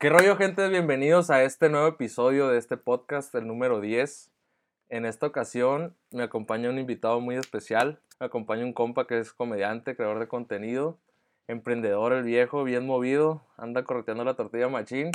¿Qué rollo, gente? Bienvenidos a este nuevo episodio de este podcast, el número 10. En esta ocasión me acompaña un invitado muy especial. Me acompaña un compa que es comediante, creador de contenido, emprendedor, el viejo, bien movido, anda correteando la tortilla machín.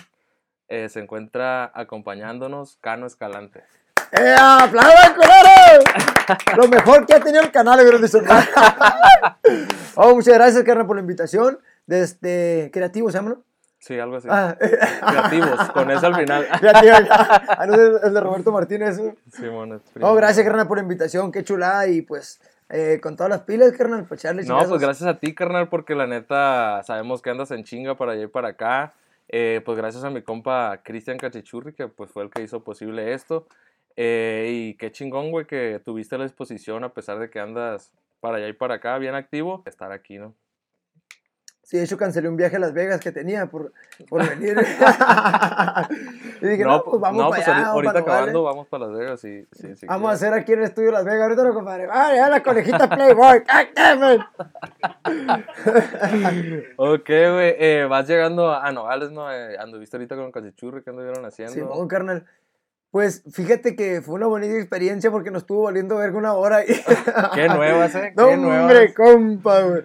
Eh, se encuentra acompañándonos Cano Escalante. ¡Eh, aplaudan, culero! Lo mejor que ha tenido el canal, güey, de Oh, muchas gracias, carnal, por la invitación. Desde Creativo, ¿se llama? Sí, algo así. Ah, Creativos, con eso al final. Creativo, ya. Ah, no, el de Roberto Martínez. ¿eh? Es Oh, primo. gracias, carnal, por la invitación. Qué chulada. Y pues, eh, con todas las pilas, carnal, para echarle No, pues gracias a ti, carnal, porque la neta sabemos que andas en chinga para allá y para acá. Eh, pues gracias a mi compa Cristian Cachichurri, que pues fue el que hizo posible esto. Eh, y qué chingón, güey, que tuviste la disposición, a pesar de que andas para allá y para acá, bien activo, estar aquí, ¿no? Sí, de hecho, cancelé un viaje a Las Vegas que tenía por, por venir. y dije, no, pues vamos no, para pues allá. ahorita, para acabando, vamos para Las Vegas y sí, sí. Vamos a hacer aquí en el estudio Las Vegas. Ahorita lo compadre. Ah, ya la conejita Playboy. ¡Ah! Ok, güey, eh, vas llegando a, a Nogales, ¿no? Eh, anduviste ahorita con Cachichurri, ¿qué anduvieron haciendo? Simón, carnal. Pues fíjate que fue una bonita experiencia porque nos estuvo valiendo verga una hora. Y... Qué nuevas, ¿eh? no, Qué nuevas. hombre, compa, güey.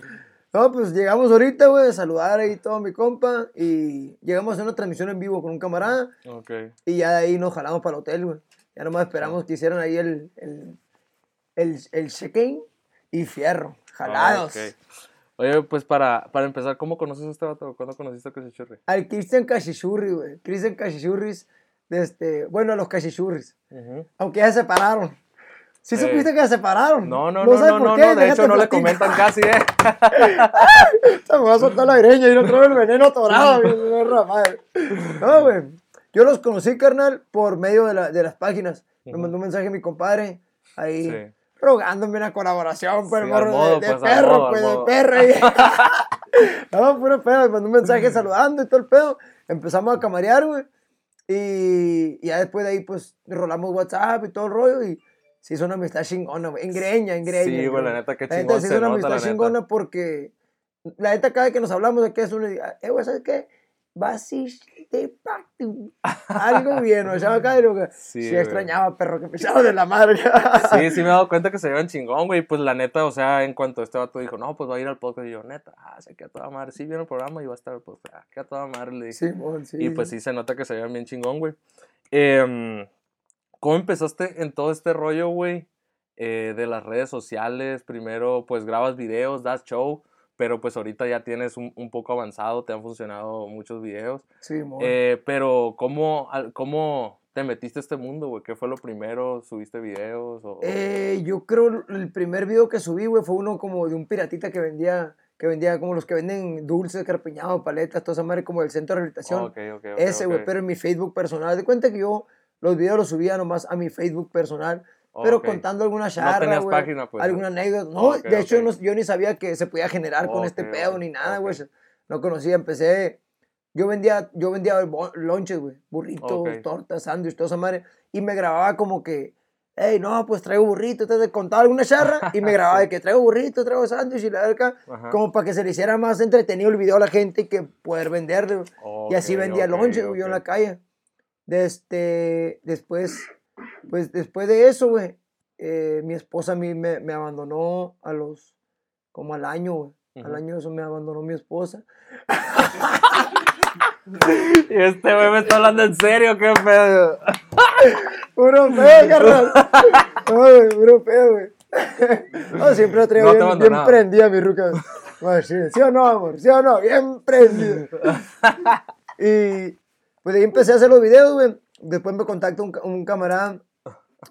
No, pues llegamos ahorita, güey, a saludar ahí todo mi compa. Y llegamos a hacer una transmisión en vivo con un camarada. Ok. Y ya de ahí nos jalamos para el hotel, güey. Ya nomás esperamos que hicieran ahí el, el, el, el check-in y fierro. Jalados. Ah. Oye, pues para, para empezar, ¿cómo conoces a este vato? ¿Cuándo conociste a Cachichurri? Al Christian Cachichurri, güey. Christian Cachichurris, este, bueno, a los Cachichurris. Aunque ya se separaron. ¿Sí Eh, supiste que se separaron? No, no, no, no, por no, qué? no, de hecho no le comentan casi, ¿eh? Se me va a soltar la greña y no traigo el veneno madre. No, güey. Yo los conocí, carnal, por medio de, la- de las páginas. Me mandó un mensaje mi compadre ahí Sí. rogándome una colaboración, pues, Sí, modo, de, de pues, perro, modo, pues, de perro. y- no, puro pedo. Me mandó un mensaje saludando y todo el pedo. Empezamos a camarear, güey. Y, y ya después de ahí, pues, rolamos WhatsApp y todo el rollo. Y se hizo una amistad chingona, güey. En greña, en greña. Sí, güey, la neta, qué La neta, se hizo una nota, amistad chingona porque la neta cada vez que nos hablamos de que es uno diga, eh, güey, ¿sabes qué? Vas de pacto. Algo bien, o sea, acá y lo que Sí, sí, extrañaba, perro, que pisaba de la madre. Sí, sí me he dado cuenta que se llevan chingón, güey. Pues la neta, o sea, en cuanto este vato dijo, no, pues va a ir al podcast, y yo, neta, ah, se queda toda madre. Sí, viene el programa y va a estar, pues, ah, queda toda madre, le dije. Simón, sí. Y pues sí se nota que se llevan bien chingón, güey. Em, ¿Cómo empezaste en todo este rollo, güey? Eh, de las redes sociales. Primero, pues grabas videos, das show, pero pues ahorita ya tienes un, un poco avanzado, te han funcionado muchos videos. Simón. Eh, pero, ¿cómo, ¿cómo te metiste a este mundo, güey? ¿Qué fue lo primero? ¿Subiste videos? O, Eh, yo creo el primer video que subí, güey, fue uno como de un piratita que vendía, que vendía como los que venden dulces, carpiñados, paletas, toda esa madre como del centro de rehabilitación. Ok, ok, ok, Ese, güey, pero en mi Facebook personal. De cuenta que yo los videos los subía nomás a mi Facebook personal, pero contando alguna No charra, tenías güey, página, pues. alguna anécdota. No, de hecho, ok. no- yo ni sabía que se podía generar con este pedo ni nada, güey. No conocía, empecé... Yo vendía, yo vendía lonches, güey, burritos, tortas, sándwiches, toda esa madre, y me grababa como que, hey, no, pues traigo burrito, te contaba alguna charra, y me grababa de que traigo burrito, traigo sándwich y la verga, como para que se le hiciera más entretenido el video a la gente y que poder venderle, güey. Y así vendía ok, lonches, güey, yo en la calle. De este, después, pues después de eso, güey, eh, mi esposa a mí me, me abandonó a los, como al año, güey. Al año de eso me abandonó mi esposa. Y este güey me está hablando en serio, qué pedo. Puro pedo, carnal. No, güey, puro pedo, güey. No, siempre la traigo No bien, bien prendida, mi ruca. Sí, ¿sí o no, amor? ¿Sí o no? Bien prendida. Y pues de ahí empecé a hacer los videos, güey. Después me contacta un, un camarada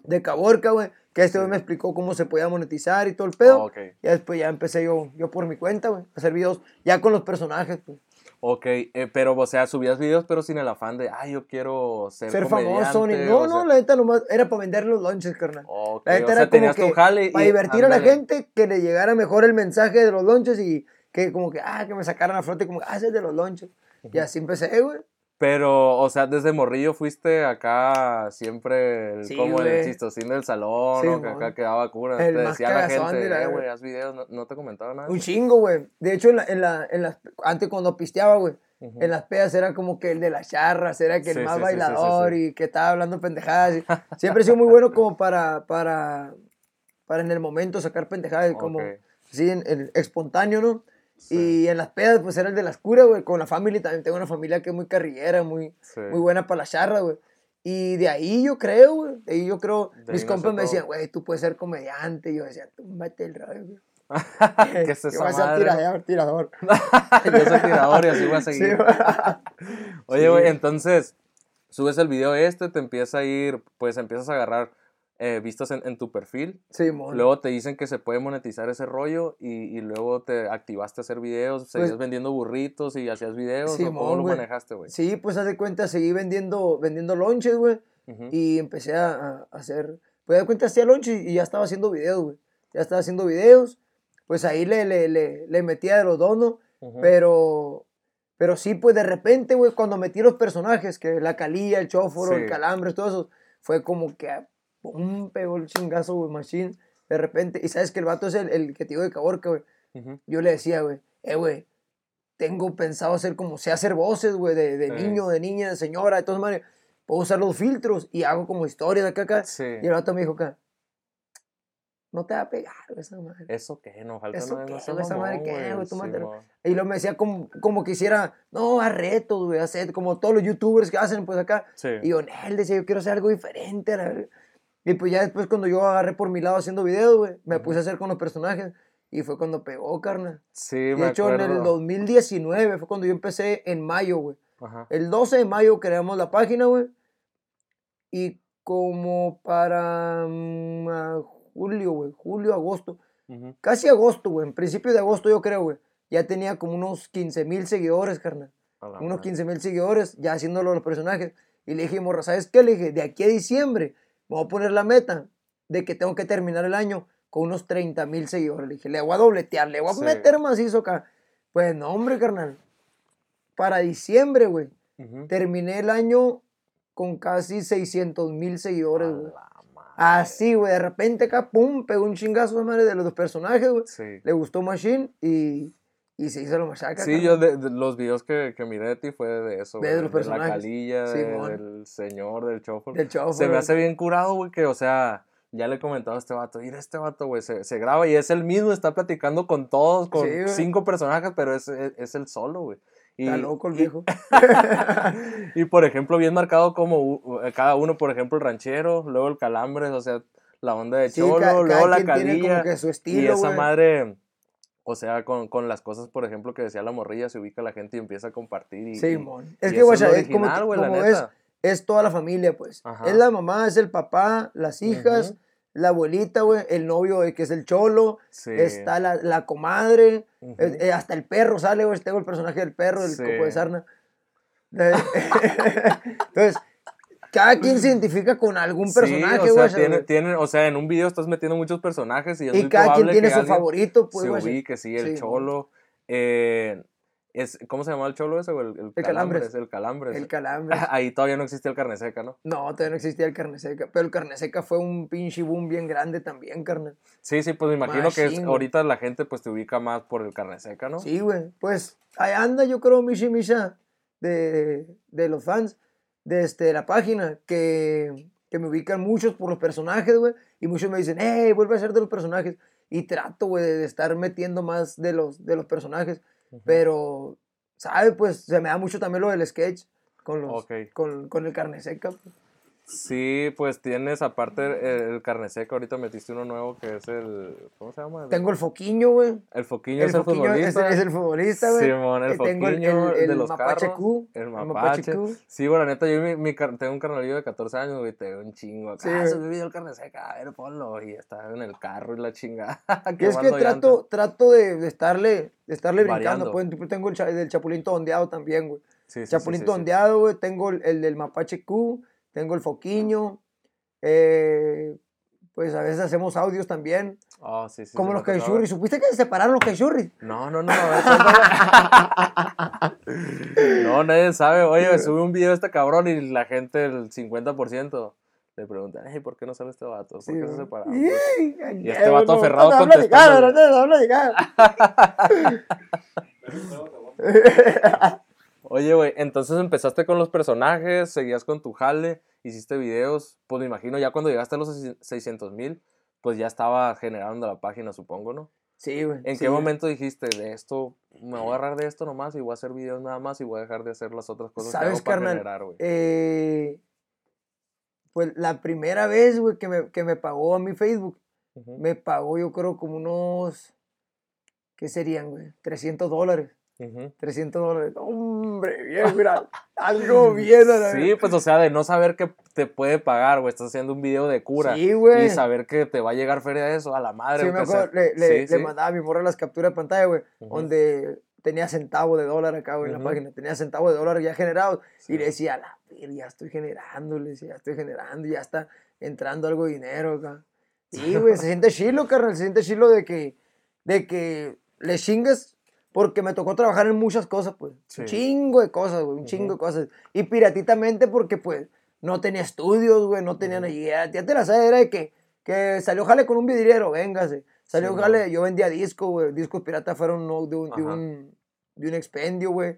de Caborca, güey, que este güey me explicó cómo se podía monetizar y todo el pedo. Ok. Y después ya empecé yo, yo por mi cuenta, güey, a hacer videos ya con los personajes, pues. Ok, eh, pero, o sea, subías videos, pero sin el afán de, ay, yo quiero ser, Ser famoso, ni... comediante", No, o no, sea, la neta nomás era para vender los lunches, carnal. ok, La neta o sea, era como que jale. para y- divertir a la gente, que le llegara mejor el mensaje de los lunches y que como que, ah, que me sacaran a flote, como, ah, ese es de los lunches. Y así empecé, güey. Pero, o sea, desde morrillo fuiste acá siempre el- Sí, como el chistosín del salón, Sí, o que acá quedaba cura. Te decía la gente, la eh, güey, haz videos, no, no te comentaba nada. Un chingo, güey. De hecho, en la, en la, en las, antes cuando pisteaba, güey, en las pedas era como que el de las charras, era que el Sí, más bailador y que estaba hablando pendejadas. y- siempre he sido muy bueno como para, para, para en el momento sacar pendejadas, como, sí, en, en espontáneo, ¿no? Sí. Y en las pedas, pues era el de las curas, güey. Con la familia también tengo una familia que es muy carrillera, muy, Sí. muy buena para la charra, güey. Y de ahí yo creo, güey. De ahí yo creo. De mis compas me decían, güey, tú puedes ser comediante. Y yo decía, tú mate el rollo, güey. ¿Qué es Yo esa voy a ser tirador, tirador. Yo soy tirador y así voy a Sí, seguir. güey. Oye, güey, Sí. entonces, subes el video este, te empieza a ir, pues empiezas a agarrar eh, vistas en, en tu perfil. Sí, mon. Luego te dicen que se puede monetizar ese rollo y, y luego te activaste a hacer videos, seguías vendiendo burritos y hacías videos. ¿o ¿Cómo Pues Simón, lo güey. manejaste, güey? Sí, pues haz de cuenta, seguí vendiendo, vendiendo lonches, güey. Ujú. Y empecé a, a hacer. Pues de cuenta, hacía lonches y ya estaba haciendo videos, güey. Ya estaba haciendo videos. Pues ahí le, le, le, le metía de los donos. Ujú. Pero. Pero sí, pues de repente, güey, cuando metí los personajes, que la calilla, el chóforo, Sí. el calambre, todo eso, fue como que ah, pum, pegó el chingazo, güey, machine. De repente, y sabes que el vato es el, el que te digo de Caborca, güey. Ujú. Yo le decía, güey, eh, güey, tengo pensado hacer como sé hacer voces, güey, de, de Ey. niño, de niña, de señora, de todas maneras. Puedo usar los filtros y hago como historias de acá, acá. Sí. Y el vato me dijo acá, no te va a pegar, esa madre. ¿Eso qué? No falta ¿Eso qué? Esa madre qué, güey, tú. Simón. Y luego me decía como, como que hiciera, no, haz retos, güey, hacer como todos los youtubers que hacen, pues acá. Sí. Y yo, él decía, yo quiero hacer algo diferente. a la verga". Y pues ya después cuando yo agarré por mi lado haciendo videos, güey, me puse a hacer con los personajes. Y fue cuando pegó, carnal. Sí, De me hecho, en el acuerdo. 2019 fue cuando yo empecé en mayo, güey. Ajá. El 12 de mayo creamos la página, güey. Y como para a julio, güey, julio, agosto, Ujú. casi agosto, güey, en principio de agosto yo creo, güey, ya tenía como unos 15 mil seguidores, carnal. Unos madre. 15 mil seguidores, ya haciéndolo los personajes. Y le dije, morra, ¿sabes qué? Le dije, de aquí a diciembre, voy a poner la meta de que tengo que terminar el año con unos 30 mil seguidores. Le dije, le voy a dobletear, le voy a Sí. meter macizo acá. Pues no, hombre, carnal. Para diciembre, güey, terminé el año con casi 600 mil seguidores, güey. Así, güey, de repente acá, pum, pegó un chingazo, madre, de los dos personajes, güey. Sí. Le gustó Machine y, y se hizo lo machaca. Sí, yo de, de los videos que, que miré de ti fue de eso, De los la personajes. calilla, de- Simón. del señor, del chofer. Del chavo. Se me hace bien curado, güey, que, o sea, ya le he comentado a este vato, mira este vato, güey, se, se graba y es el mismo, está platicando con todos, con Sí, cinco personajes, pero es, es, es el solo, güey. Y, Está loco el viejo. y, por ejemplo, bien marcado como cada uno, por ejemplo, el ranchero, luego el calambres, o sea, la onda de Sí, cholo, luego la quien tiene como calilla. que su Y esa madre, o sea, con, con las cosas, por ejemplo, que decía la morrilla, se ubica la gente y empieza a compartir. Y, Sí, mon. Es y que, lo es como, original, güey, la como es, neta. es toda la familia, pues. Ajá. Es la mamá, es el papá, las hijas, la abuelita, güey, el novio, eh, que es el cholo, Sí. está la, la comadre, eh, eh, hasta el perro sale, güey. Tengo el personaje del perro, Sí. copo de sarna. Entonces, cada quien se identifica con algún personaje, sí, o güey. sea, tiene, tiene- o sea, en un video estás metiendo muchos personajes y es y muy cada quien tiene que su favorito, pues, se güey. ubique, sí, el Sí, cholo. eh, es, ¿Cómo se llama el cholo ese? güey? El, El calambres. El calambres. El calambre. Ahí todavía no existía el carne seca, ¿no? No, todavía no existía el carne seca. Pero el carne seca fue un pinche boom bien grande también, carnal. Sí, sí, pues me imagino que es- güey. ahorita la gente pues te ubica más por el carne seca, ¿no? Sí, güey. Pues ahí anda, yo creo, Mishi Misha, de, de los fans de este, la página, que, que me ubican muchos por los personajes, güey. Y muchos me dicen, hey, vuelve a ser de los personajes. Y trato, güey, de estar metiendo más de los, de los personajes. Pero, ¿sabes? Pues se me da mucho también lo del sketch con, los, con, con el carne seca. pues. Sí, pues tienes aparte el, el carne seca, ahorita metiste uno nuevo que es el, ¿cómo se llama? El- Tengo el foquiño, güey. El Foquiño El es el foquiño es, futbolista. es el futbolista, güey. Simón, el Eh, Tengo el, Foquiño el, el de los mapache carros. Q. El el mapache. Q. Sí, la neta, yo mi, mi tengo un carnalillo de 14 años, güey, te veo un chingo acá. Sí, ah, subí video el carne seca, a ver, ponlo. Y está en el carro y la chingada. Y es que trato, llanta. trato de, de estarle, de estarle Variando. brincando. Pues, tengo el del Chapulín Tondeado también, güey. Sí, sí, Chapulín sí. Tondeado, güey. Tengo el, el del Mapache Q. Tengo el Foquiño. eh, pues a veces hacemos audios también. Oh, sí, sí, como los caichurris. ¿Supiste que se separaron los caichurris? ver. No, no, no, a cuéntame. No, nadie sabe. Oye, sube un video este cabrón y la gente, el 50%, le pregunta, hey, ¿por qué no sale este vato? ¿Por Sí, qué se separaron? Y, este vato no, aferrado no contestándole. no habla de cara. Oye, güey, entonces empezaste con los personajes, seguías con tu jale, hiciste videos, pues me imagino ya cuando llegaste a los 600 mil, pues ya estaba generando la página, supongo, ¿no? Sí, güey. ¿En sí. qué momento dijiste de esto, me voy a agarrar de esto nomás y voy a hacer videos nada más y voy a dejar de hacer las otras cosas que ¿Sabes, hago para carnal? generar, güey? Eh, pues la primera vez, güey, que me, que me pagó a mi Facebook, me pagó yo creo como unos, ¿qué serían, güey? 300 dólares. ujú. 300 dólares. Hombre, bien, mira, algo bien. a la Sí, pues o sea, de no saber que te puede pagar, güey, estás haciendo un video de cura. Sí, güey. Y saber que te va a llegar feria de eso, a la madre. Sí, me acuerdo, le, le, Sí, le sí. mandaba a mi morra las capturas de pantalla, güey, donde tenía centavo de dólar acá, güey, en la página. Tenía centavo de dólar ya generados. Sí. Y le decía, la ya estoy generando, le decía, ya estoy generando, ya está entrando algo de dinero acá. Sí, güey, se siente chilo, carnal, se siente chilo de que, de que le chingues porque me tocó trabajar en muchas cosas, pues. Sí. Un chingo de cosas, güey, un chingo Ujú. de cosas. Y piratitamente porque, pues, no tenía estudios, güey, no tenía ni idea. Ya te la sabes, era de que, que salió jale con un vidriero, véngase. Salió Sí, jale, yo vendía discos, güey. Discos piratas fueron no, de, un, de, un, de un expendio, güey.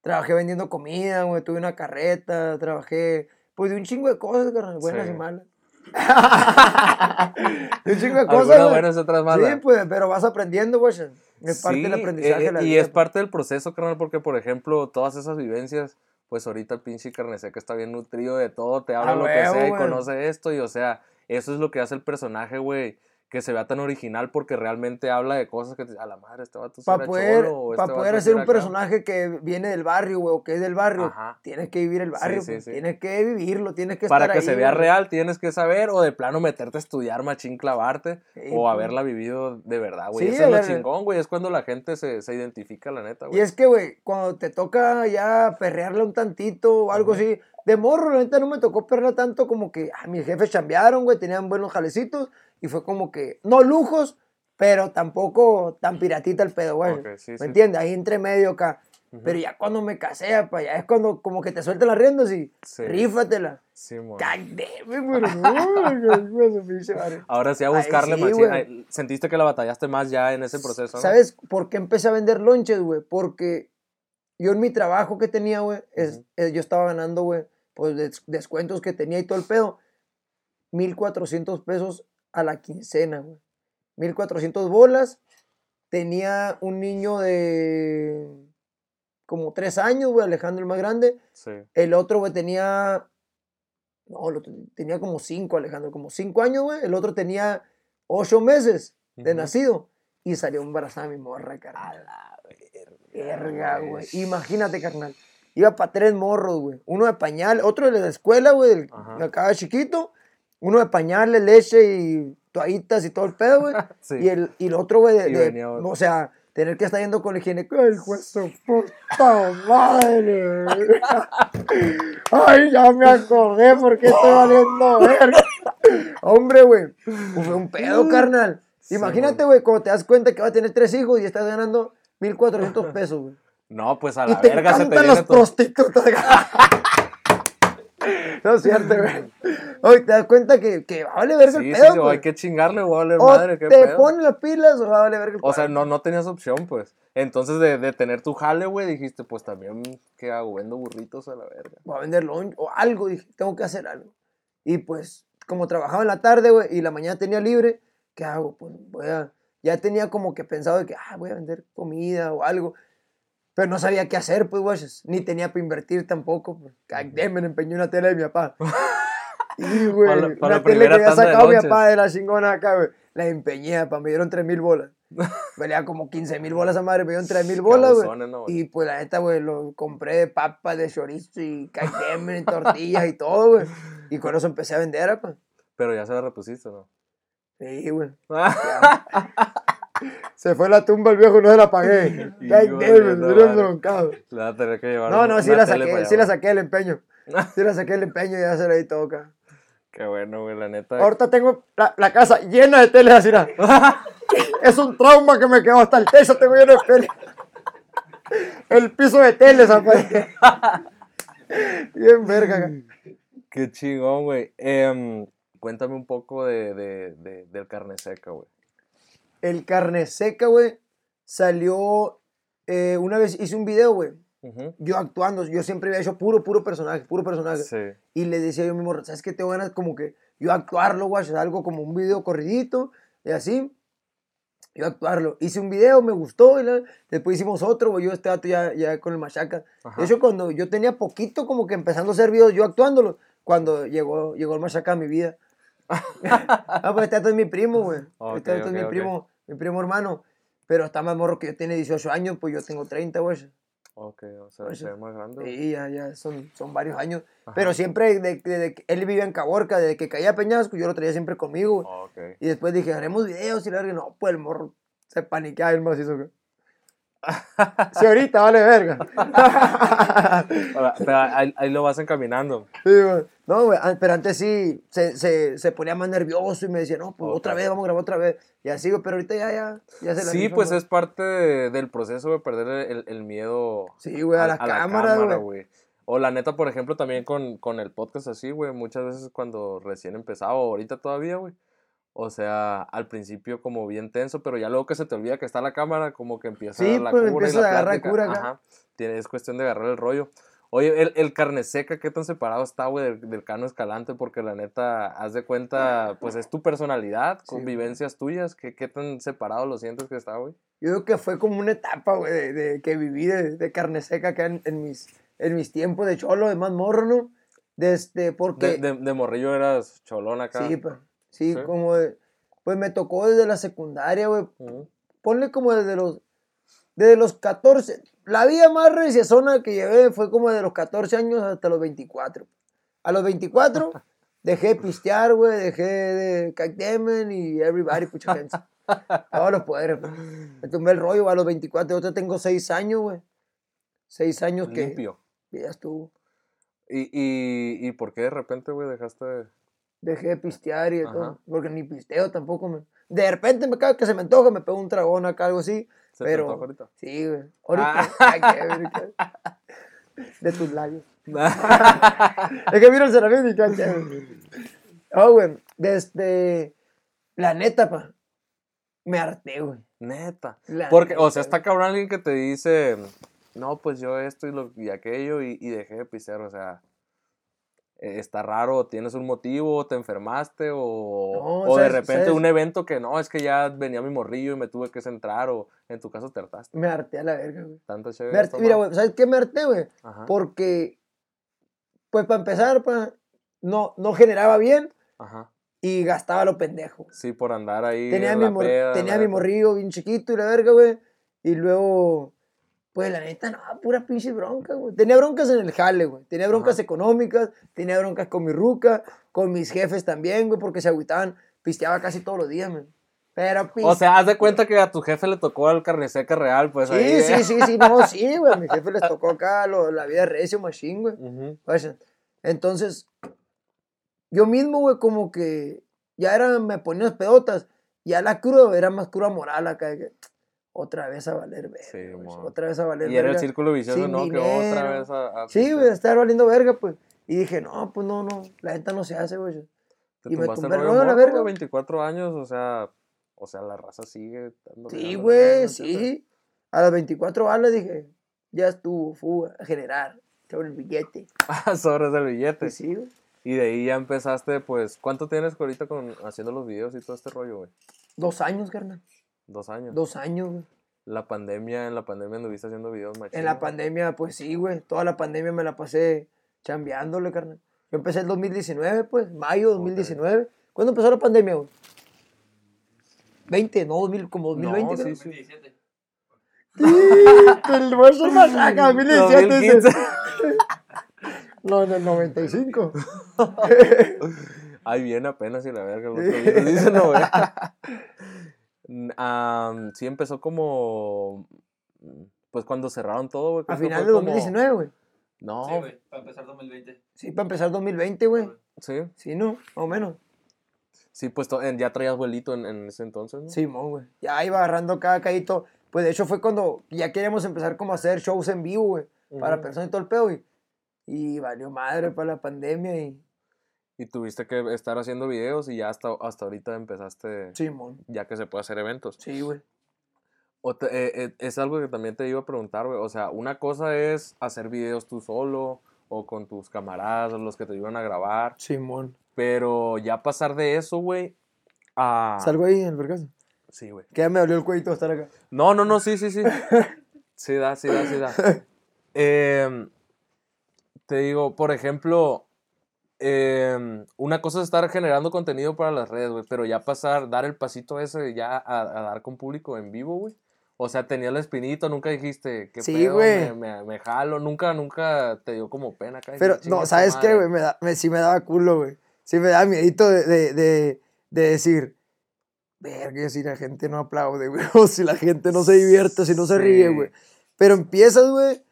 Trabajé vendiendo comida, güey. Tuve una carreta, trabajé, pues, de un chingo de cosas, carnal, buenas Sí. y malas. un chingo de cosas, buenas y otras malas. Sí, pues, pero vas aprendiendo, güey. Es parte del aprendizaje eh, de la y vida, es parte del proceso, carnal, porque, por ejemplo, todas esas vivencias, pues ahorita el pinche carne seca está bien nutrido de todo, te habla Ah, lo que sea y conoce esto, y o sea, eso es lo que hace el personaje, güey, que se vea tan original porque realmente habla de cosas que a la madre, este vato Para poder, cholo, o pa' este poder hacer un acá. personaje que viene del barrio, güey, o que es del barrio, Ajá. tienes que vivir el barrio, sí, pues, sí. tienes que vivirlo, tienes que Para estar que ahí, se vea güey. real tienes que saber o de plano meterte a estudiar machín clavarte o pues. haberla vivido de verdad, güey. Sí, Eso es a lo chingón, güey. Es cuando la gente se, se identifica, la neta, Y güey. es que, güey, cuando te toca ya perrearle un tantito o algo Ajá. así, de morro, la neta no me tocó perrear tanto como que ah, mis jefes chambearon, güey, tenían buenos jalecitos y fue como que, no lujos, pero tampoco tan piratita el pedo, güey. Ok, sí, ¿Me sí. entiendes? Ahí entre medio acá. Ujú. Pero ya cuando me casé, pa, ya es cuando como que te sueltan las riendas y Sí. rífatela. Sí. Ahora sí a Ay, buscarle sí, machín. güey. Ay, Sentiste que la batallaste más ya en ese proceso, ¿no? ¿Sabes por qué empecé a vender lonches, güey? Porque yo en mi trabajo que tenía, güey, Ujú. eh, yo estaba ganando, güey, pues des- descuentos que tenía y todo el pedo. 1400 pesos a la quincena, güey. 1400 bolas. Tenía un niño de como tres años, güey, Alejandro el más grande. Sí. El otro, güey, tenía. No, el otro tenía como cinco, Alejandro, como cinco años, güey. El otro tenía ocho meses de nacido. Y salió embarazada mi morra, carnal. Verga, güey. Imagínate, carnal. Iba para tres morros, güey. Uno de pañal, otro de la escuela, güey, acá chiquito. Uno de pañales, leche y toallitas y todo el pedo, güey. Sí. Y, el, y el otro, güey, de, Y de- o sea, tener que estar yendo con el ginecólogo. ¡Ay, de su puta madre! ¡Ay, ya me acordé porque estoy valiendo verga! Hombre, güey, pues fue un pedo, carnal. Sí, Imagínate, güey, cuando te das cuenta que vas a tener tres hijos y estás ganando 1,400 pesos, güey. No, pues a Y la te verga se te las todo. prostitutas. No es cierto, güey. Oye, te das cuenta que, que vale verga Sí, el pedo, sí, hay que chingarle, voy a valer O madre, qué te pedo. pones las pilas o vale verga el O sea, no, no tenías opción, pues. Entonces, de, de tener tu jale, güey, dijiste, pues también, ¿qué hago? Vendo burritos a la verga. voy a vender lunch o algo, dije, tengo que hacer algo. Y pues, como trabajaba en la tarde, güey, y la mañana tenía libre, ¿qué hago? Pues voy a, ya tenía como que pensado de que, ah, voy a vender comida o algo. Pero no sabía qué hacer, pues, güey, ni tenía para invertir tampoco. Pues. Me empeñó una tele de mi papá. Y, güey, Para para una tele que había sacado mi papá de la chingona acá, güey. La empeñé, papá, me dieron 3 mil bolas. Valía como 15 mil bolas a madre, me dieron 3 mil bolas, güey. Y pues la neta, güey, lo compré de papas, de chorizo y cayenne, tortillas y todo, güey. Y con eso empecé a vender, pues. Pero ya se la repusiste, ¿no? Sí, güey. Se fue la tumba el viejo, no se la pagué. Y Cayenne, yo valiendo era madre. broncado. Le va a tener que llevar No, no, sí la saqué, sí la saqué el empeño. Sí la saqué el empeño y ya se la di acá. Qué bueno, güey, la neta. Ahorita tengo la, la casa llena de teles así. Es un trauma que me quedó hasta el techo, tengo lleno de teles. El piso de tele, zapato. Bien verga. Qué chingón, güey. Em, cuéntame un poco de, de, de- del carne seca, güey. El carne seca, güey, salió. eh, una vez hice un video, güey. Yo actuando, yo siempre había hecho puro, puro personaje, puro personaje. Sí. Y le decía yo mismo, ¿sabes qué? Tengo ganas como que yo actuarlo, güey, algo como un video corridito y así. Yo actuarlo. Hice un video, me gustó. Y la- después hicimos otro, güey. Yo este dato ya, ya con el machaca. Ajá. De hecho, cuando yo tenía poquito como que empezando a hacer videos, yo actuándolo, cuando llegó, llegó el machaca a mi vida. Ah, pues este es mi primo, güey. Ok, este dato ok, es mi ok. primo, mi primo hermano. Pero está más morro que yo, tiene 18 años, pues yo tengo 30, güey. Ok, o sea, Pues, se ve más grande. Sí, ya, ya, son, son varios años. Ajá. Pero siempre, de- desde que él vivía en Caborca, desde que caía a Peñasco, yo lo traía siempre conmigo. güey. Ok. Y después dije, haremos videos y la verga. No, pues el morro se paniqueaba el macizo. Sí, ahorita vale verga. Ahora, pero ahí, ahí lo vas encaminando. Sí. No, güey, an- pero antes sí se, se, se ponía más nervioso y me decía, no, pues otra vez, vamos a grabar otra vez. Y así, pero ahorita ya, ya, ya se la Sí, pues es parte de- del proceso de perder el, el miedo Sí, güey, a, la cámara, güey. O la neta, por ejemplo, también con, con el podcast así, güey. Muchas veces cuando recién empezaba, o ahorita todavía, güey. O sea, al principio como bien tenso, pero ya luego que se te olvida que está la cámara, como que empieza Sí, la pues, cura y la a agarrar cura acá. Ajá. Tiene, es cuestión de agarrar el rollo. Oye, el, el carne seca, ¿qué tan separado está, güey, del, del Cano Escalante? Porque la neta, haz de cuenta, pues es tu personalidad, Sí, convivencias tuyas. ¿Qué, ¿Qué tan separado lo sientes que está, güey? Yo creo que fue como una etapa, güey, de, de que viví de, de carne seca acá en, en mis, en mis tiempos de cholo, de más morro, ¿no? Desde, porque... De, de, de morrillo eras cholón acá. sí, pa, sí, Sí. como de- Pues me tocó desde la secundaria, güey. Ujú. Ponle como desde los... Desde los 14. La vida más reciezona que llevé fue como de los 14 años hasta los 24. A los 24 dejé de pistear, güey. Dejé de Cactemen y Everybody Put Your Hands. Todos los poderes. Me tumbé el rollo a los 24. Yo tengo 6 años, güey. 6 años que Limpio. que ya estuvo. ¿Y, y, ¿Y por qué de repente, güey, dejaste de... Dejé de pistear y de Ajá. todo. Porque ni pisteo tampoco. Me... De repente me cae que se me antoja, me pego un tragón acá, algo así. ¿Se te pero. antoja ahorita? Sí, güey. Ahorita. Ah. De tus labios. es que mira el serafín y chévere. Oh, güey. Desde. La neta, pa. Me harté, güey. Neta. La Porque, o sea, está cabrón alguien que te dice, no, pues yo esto y, lo, y aquello y, y dejé de pistear, o sea, está raro, tienes un motivo, te enfermaste o, No, o de ¿sabes- repente sabes? un evento que no, es que ya venía mi morrillo y me tuve que centrar o en tu caso te hartaste. Me harté a la verga, güey. Tanta chévere. Mira, güey, ¿sabes qué me harté, güey? Ajá, Porque. Pues para empezar, pa, no, no generaba bien ajá. y gastaba lo pendejo. Sí, por andar ahí. Tenía, en mi, la mor- peda, tenía la mi morrillo bien chiquito y la verga, güey. Y luego, pues la neta, no, pura pinche bronca, güey. Tenía broncas en el jale, güey. Tenía broncas Ajá. económicas, tenía broncas con mi ruca, con mis jefes también, güey, porque se agüitaban. Pisteaba casi todos los días, man. Pero O sea, haz de cuenta que a tu jefe le tocó el carne seca real, pues Sí, ahí. sí, sí, sí, no, sí, güey. A mi jefe les tocó acá lo- la vida recio, machine, güey. Pues, entonces, yo mismo, güey, como que ya era, me ponía las pedotas, ya la cruda era más cruda moral acá, que otra vez a valer verga, Sí, otra vez a valer Y era el verga. círculo vicioso, ¿no? Que dinero. otra vez a. a Sí, güey, estar valiendo verga, pues. Y dije, no, pues no, no, la neta no se hace, güey. Y me tumbé el rollo a la verga, güey, güey. 24 años, o sea, o sea, la raza sigue Sí, güey, sí. A las 24 balas dije, ya estuvo, fuga, a generar, sobre el billete. Ah, sobres del billete. Pues sí, güey. Y de ahí ya empezaste, pues, ¿cuánto tienes ahorita con haciendo los videos y todo este rollo, güey? Dos años, carnal. Dos años. Dos años, güey. La pandemia, en la pandemia anduviste haciendo videos machín. En la pandemia, pues sí, güey. Toda la pandemia me la pasé chambeándole, carnal. Yo empecé el 2019, pues, mayo 2019. ¿Cuándo empezó la pandemia, güey? 20, no, 2000, como 2020. No, sí, sí. 2017. El bolso machaca, 2017. 2015. dice. No, en el 95. Ay, viene apenas y la verga. el otro día, dice, no, güey. Am, sí empezó como, mm, pues cuando cerraron todo, güey. A final de como- 2019, güey. No, Sí, güey, para empezar 2020. Sí, para empezar 2020, güey. sí. Sí, ¿no? Más o menos. Sí, pues ya traías vuelito en, en ese entonces, ¿no? Sí, güey. Ya iba agarrando cada caíto. Pues de hecho fue cuando ya queríamos empezar como a hacer shows en vivo, güey. Para personas y todo el pedo, güey. Y valió madre para la pandemia y... Y tuviste que estar haciendo videos y ya hasta, hasta ahorita empezaste, Simón. ya que se puede hacer eventos. Sí, güey. Eh, eh, es algo que también te iba a preguntar, güey. O sea, una cosa es hacer videos tú solo o con tus camaradas o los que te ayudan a grabar. Simón. Pero ya pasar de eso, güey, a... Salgo ahí en el vergazo. Sí, güey. Que ya me dolió el cuellito de estar acá. No, no, no, sí, sí, sí. Sí da, sí da, sí da. Em, te digo, por ejemplo, em, una cosa es estar generando contenido para las redes, güey, pero ya pasar, dar el pasito ese ya a, a dar con público en vivo, güey. O sea, tenía el espinito, nunca dijiste, ¿qué Sí, pedo? Me, me- me jalo, nunca, nunca te dio como pena acá. Pero, no, "Chinga tu ¿sabes qué, madre". güey? Me me, sí me daba culo, güey. Sí me daba miedito de, de, de, de decir, verga, si la gente no aplaude, güey. O si la gente no se divierte, si no se ríe, güey. Pero empiezas, güey.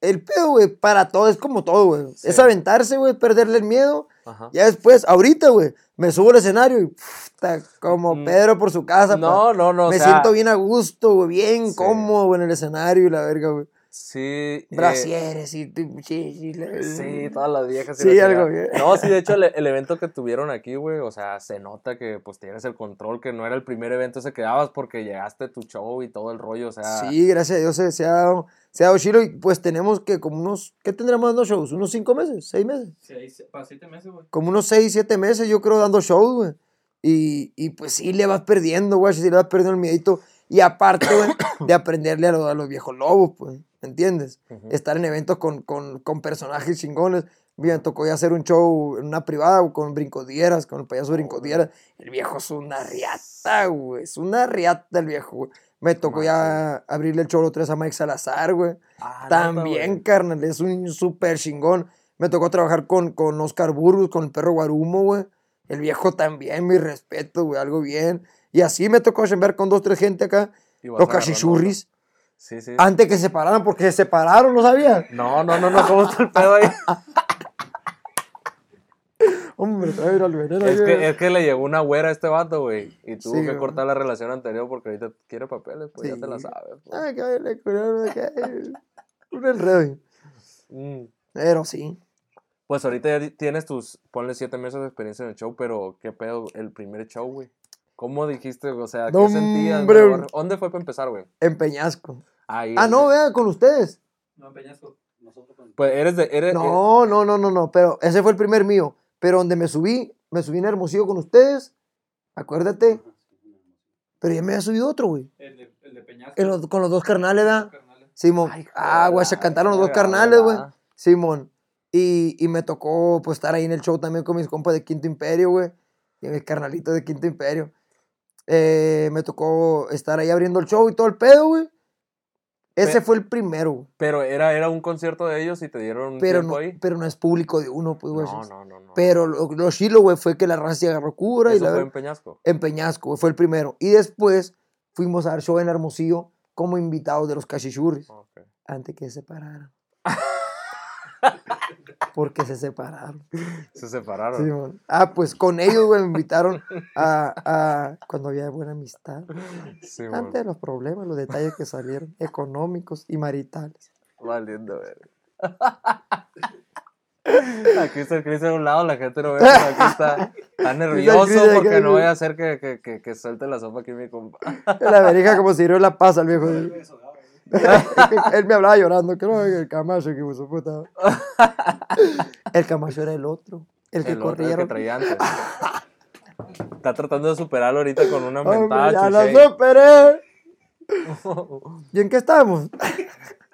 El pedo, güey, para todo es como todo, güey. Sí. Es aventarse, güey, perderle el miedo. Ajá. Ya después, ahorita, güey, me subo al escenario y puta, como Mm. Pedro por su casa. pa. No, no, no, o me sea, siento bien a gusto, güey, bien Sí. cómodo, güey, en el escenario y la verga, güey. Sí. eh, Brasieres y... tu- sí, todas las viejas. y Sí, la algo bien. No, sí, de hecho, el, el evento que tuvieron aquí, güey, o sea, se nota que pues tienes el control, que no era el primer evento ese que dabas porque llegaste a tu show y todo el rollo, o sea. Sí, gracias a Dios se, se ha, dado- se ha dado chilo y pues tenemos que como unos, ¿qué tendremos dando shows? ¿Unos cinco meses? ¿Seis meses? Seis, para siete meses, güey. Como unos seis, siete meses yo creo dando shows, güey. Y, y pues sí le vas perdiendo, güey, sí le vas perdiendo el miedito. Y aparte, güey, de aprenderle a, lo- a los viejos lobos, pues, ¿me entiendes? Ujú. Estar en eventos con, con, con personajes chingones. Me tocó ya hacer un show en una privada con brincodieras, con el payaso brincodieras. El viejo es una riata, güey. Es una riata el viejo, güey. Me tocó ya abrirle el show otra vez a Mike Salazar, güey. Ah, También, carnal, es un súper chingón. Me tocó trabajar con, con Oscar Burgos, con el perro Guarumo, güey. El viejo también, mi respeto, güey, algo bien. Y así me tocó chambear con dos, tres gente acá. Los cachichurris. Sí, sí. Antes que se separaran, porque se separaron, ¿no sabías? No, no, no, no, ¿cómo está el pedo ahí? Hombre, trae ir al veneno. es, que, es que le llegó una güera a este vato, güey, y tuvo Sí, que güey. cortar la relación anterior porque ahorita quiere papeles, pues ya te la Sí. sabes. pues. Ay, que vaya a curar, que- Un enredo. Mm. Pero sí. Pues ahorita ya tienes tus, ponle siete meses de experiencia en el show, pero ¿qué pedo? El primer show, güey. ¿Cómo dijiste? O sea, ¿qué No, sentías? hombre. güey? ¿Dónde fue para empezar, güey? En Peñasco. Ahí. Ah, no, vean, con ustedes. No, en Peñasco. Nosotros con... Pues eres de. Eres, No, no, no, no, no. Pero ese fue el primer mío. Pero donde me subí, me subí en Hermosillo con ustedes. Acuérdate. Pero ya me había subido otro, güey. El de, el de Peñasco. Los- con los dos carnales, ¿verdad? Simón. Ay, ah, güey, se cantaron los dos carnales, güey. Simón. Y, y me tocó pues estar ahí en el show también con mis compas de Quinto Imperio, güey. Y mis carnalitos de Quinto Imperio. Eh, me tocó estar ahí abriendo el show y todo el pedo, güey. Ese fue el primero, güey. Pero era, era un concierto de ellos y te dieron un Pero tiempo no, ahí. pero no es público de uno, pues, güey. No, no, no, no. Pero lo, lo chilo, güey, fue que la raza se agarró cura y la fue en Peñasco. en Peñasco, güey, fue el primero. Y después fuimos a dar show en Hermosillo como invitados de los cachichurris Ok. antes que se separaran. Porque se separaron. Se separaron. Sí, mon. ah, pues con ellos, güey, me invitaron a, a cuando había buena amistad. Sí. Antes de los problemas, los detalles que salieron, económicos y maritales. Valiendo, ver. Aquí está el Chris a un lado, la gente no ve, pero aquí está, está nervioso porque no güey. vaya a hacer que, que, que, que suelte la sopa aquí mi compa. La verija como si dio la paz al viejo. Él me hablaba llorando, que no, el Camacho, que su puta. El Camacho era el otro, el que El otro, el que corrieron. traía antes. Está tratando de superarlo ahorita con una mentada ya lo superé. ¿Y en qué estamos?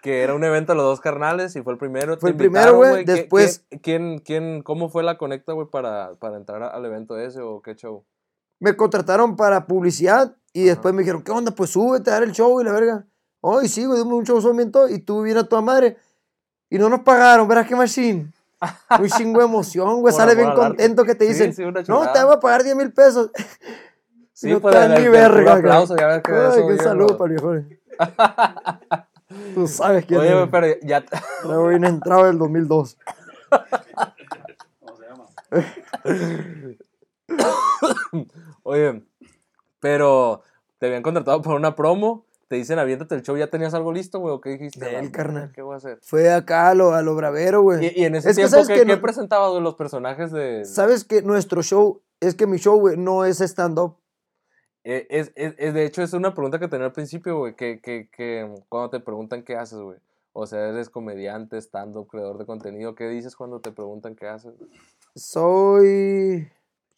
Que era un evento de los dos carnales y fue el primero. Fue el primero, güey, ¿Qué- después- ¿Quién, quién, cómo fue la conecta, güey, para, para entrar al evento ese o qué show? Me contrataron para publicidad y después me dijeron, ¿qué onda? Pues súbete a dar el show y la verga. Ay, sí, güey, dame un show solamente y tú bien a tu madre. Y no nos pagaron, verás qué machine. Un chingo de emoción, güey. Por Sale amor bien contento que te Sí, dicen, sí, una no, te voy a pagar 10 mil pesos. Sí, no pues ni verga, güey. aplauso, ya ves que Ay, qué saludo para el viejo. Tú sabes quién Oye, es. güey, pero ya... Luego vine entrado el 2002. ¿Cómo se llama? Oye, pero te habían contratado por una promo, te dicen aviéntate el show, ¿ya tenías algo listo, güey? ¿O qué dijiste? Del, "La madre, carnal. ¿Qué voy a hacer? Fue acá a lo, a lo bravero, güey. Y, y en ese Es que, tiempo, ¿sabes ¿qué, que qué no- presentabas, güey, los personajes de...? ¿Sabes que nuestro show, es que mi show, güey, no es stand-up? Eh, Es, es, es- de hecho, es una pregunta que tenía al principio, güey, que, que, que cuando te preguntan qué haces, güey. O sea, eres comediante, stand-up, creador de contenido. ¿Qué dices cuando te preguntan qué haces? Soy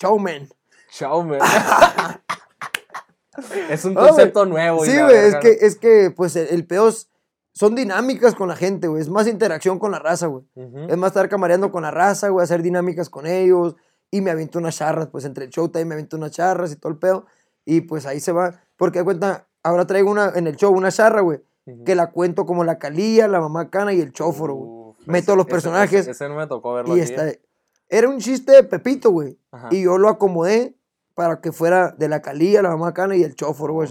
showman. Chao, man. es un concepto nuevo. y Sí, güey, es que, es que, pues, el, el pedo es- son dinámicas con la gente, güey. Es más interacción con la raza, güey. ¿no? Ujú. Es más estar camareando con la raza, güey, hacer dinámicas con ellos. Y me aviento unas charras, pues, entre el show también me aviento unas charras y todo el pedo. Y pues ahí se va. Porque de cuenta, ahora traigo una, en el show una charra, güey, Ujú. que la cuento como la calía, la mamá cana y el chóforo, güey. Uf, Meto ese- los ese- personajes Ese, ese no me tocó verlo Y aquí, está, ¿eh? era un chiste de Pepito, güey. Y yo lo acomodé para que fuera de la calía, la mamá cana y el chóforo, güey.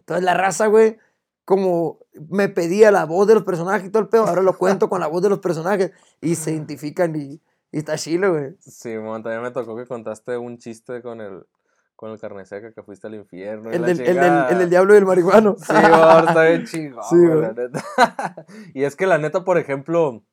Entonces la raza, güey, como me pedía la voz de los personajes y todo el pedo, ahora lo cuento con la voz de los personajes y se identifican y, y está chilo, güey. Sí, mon, también me tocó que contaste un chiste con el, con el carne seca que fuiste al infierno. y El la el, del, el del diablo y el marihuano. Sí, amor, está bien chingón, Sí, la neta. y es que la neta, por ejemplo,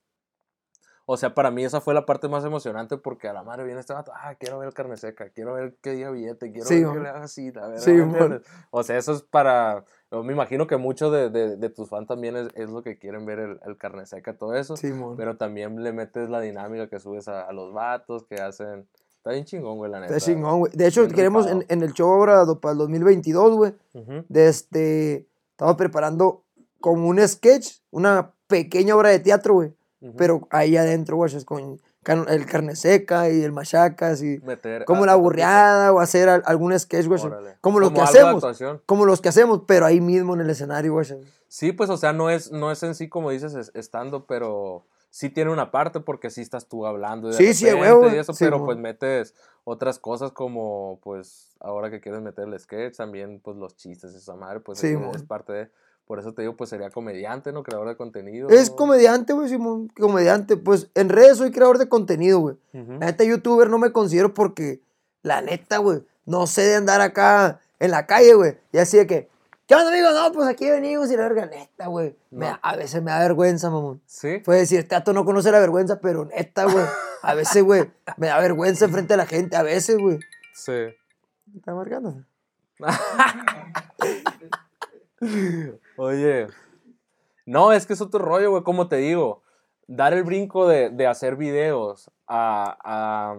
o sea, para mí esa fue la parte más emocionante porque a la madre viene este vato, ah, quiero ver el carne seca, quiero ver que diga billete, quiero Sí, ver que mon. le haga así, la verdad. Sí, ¿me mon. entiendes? O sea, eso es para, yo me imagino que muchos de, de, de tus fans también es, es lo que quieren ver el, el carne seca, todo eso. Sí. Pero también le metes la dinámica que subes a, a los vatos que hacen. Está bien chingón, güey, la neta. Está chingón, güey. De hecho, Bien queremos en, en el show ahora para el 2022, güey. Ujú. de este, estamos preparando como un sketch, una pequeña obra de teatro, güey. Pero ahí adentro, güey, es con el carne seca y el machacas y Meter como la burreada o hacer al- algún sketch, güey. Como los que hacemos. Como los que hacemos, pero ahí mismo en el escenario, güey. Sí, pues, o sea, no es, no es en sí como dices es- estando, pero sí tiene una parte porque sí estás tú hablando. y de Sí, sí, huevo, y eso, sí, pero pues metes otras cosas como, pues, ahora que quieres meter el sketch, también, pues, los chistes, esa madre, pues, Sí, es, es parte de... Por eso te digo, pues, sería comediante, ¿no? Creador de contenido. Es comediante, güey, Simón, comediante. Pues en redes soy creador de contenido, güey. Ujú. La neta, youtuber no me considero porque, la neta, güey, no sé de andar acá en la calle, güey. Y así de que, ¿qué onda, amigo? No, pues aquí venimos y la verga, neta, güey. No. A veces me da vergüenza, mamón. Sí. Puede decir, este dato no conoce la vergüenza, pero neta, güey. A veces, güey, me da vergüenza enfrente de la gente, a veces, güey. Sí. Está marcando. Oye, no, es que es otro rollo, güey, como te digo, dar el brinco de, de hacer videos a, a,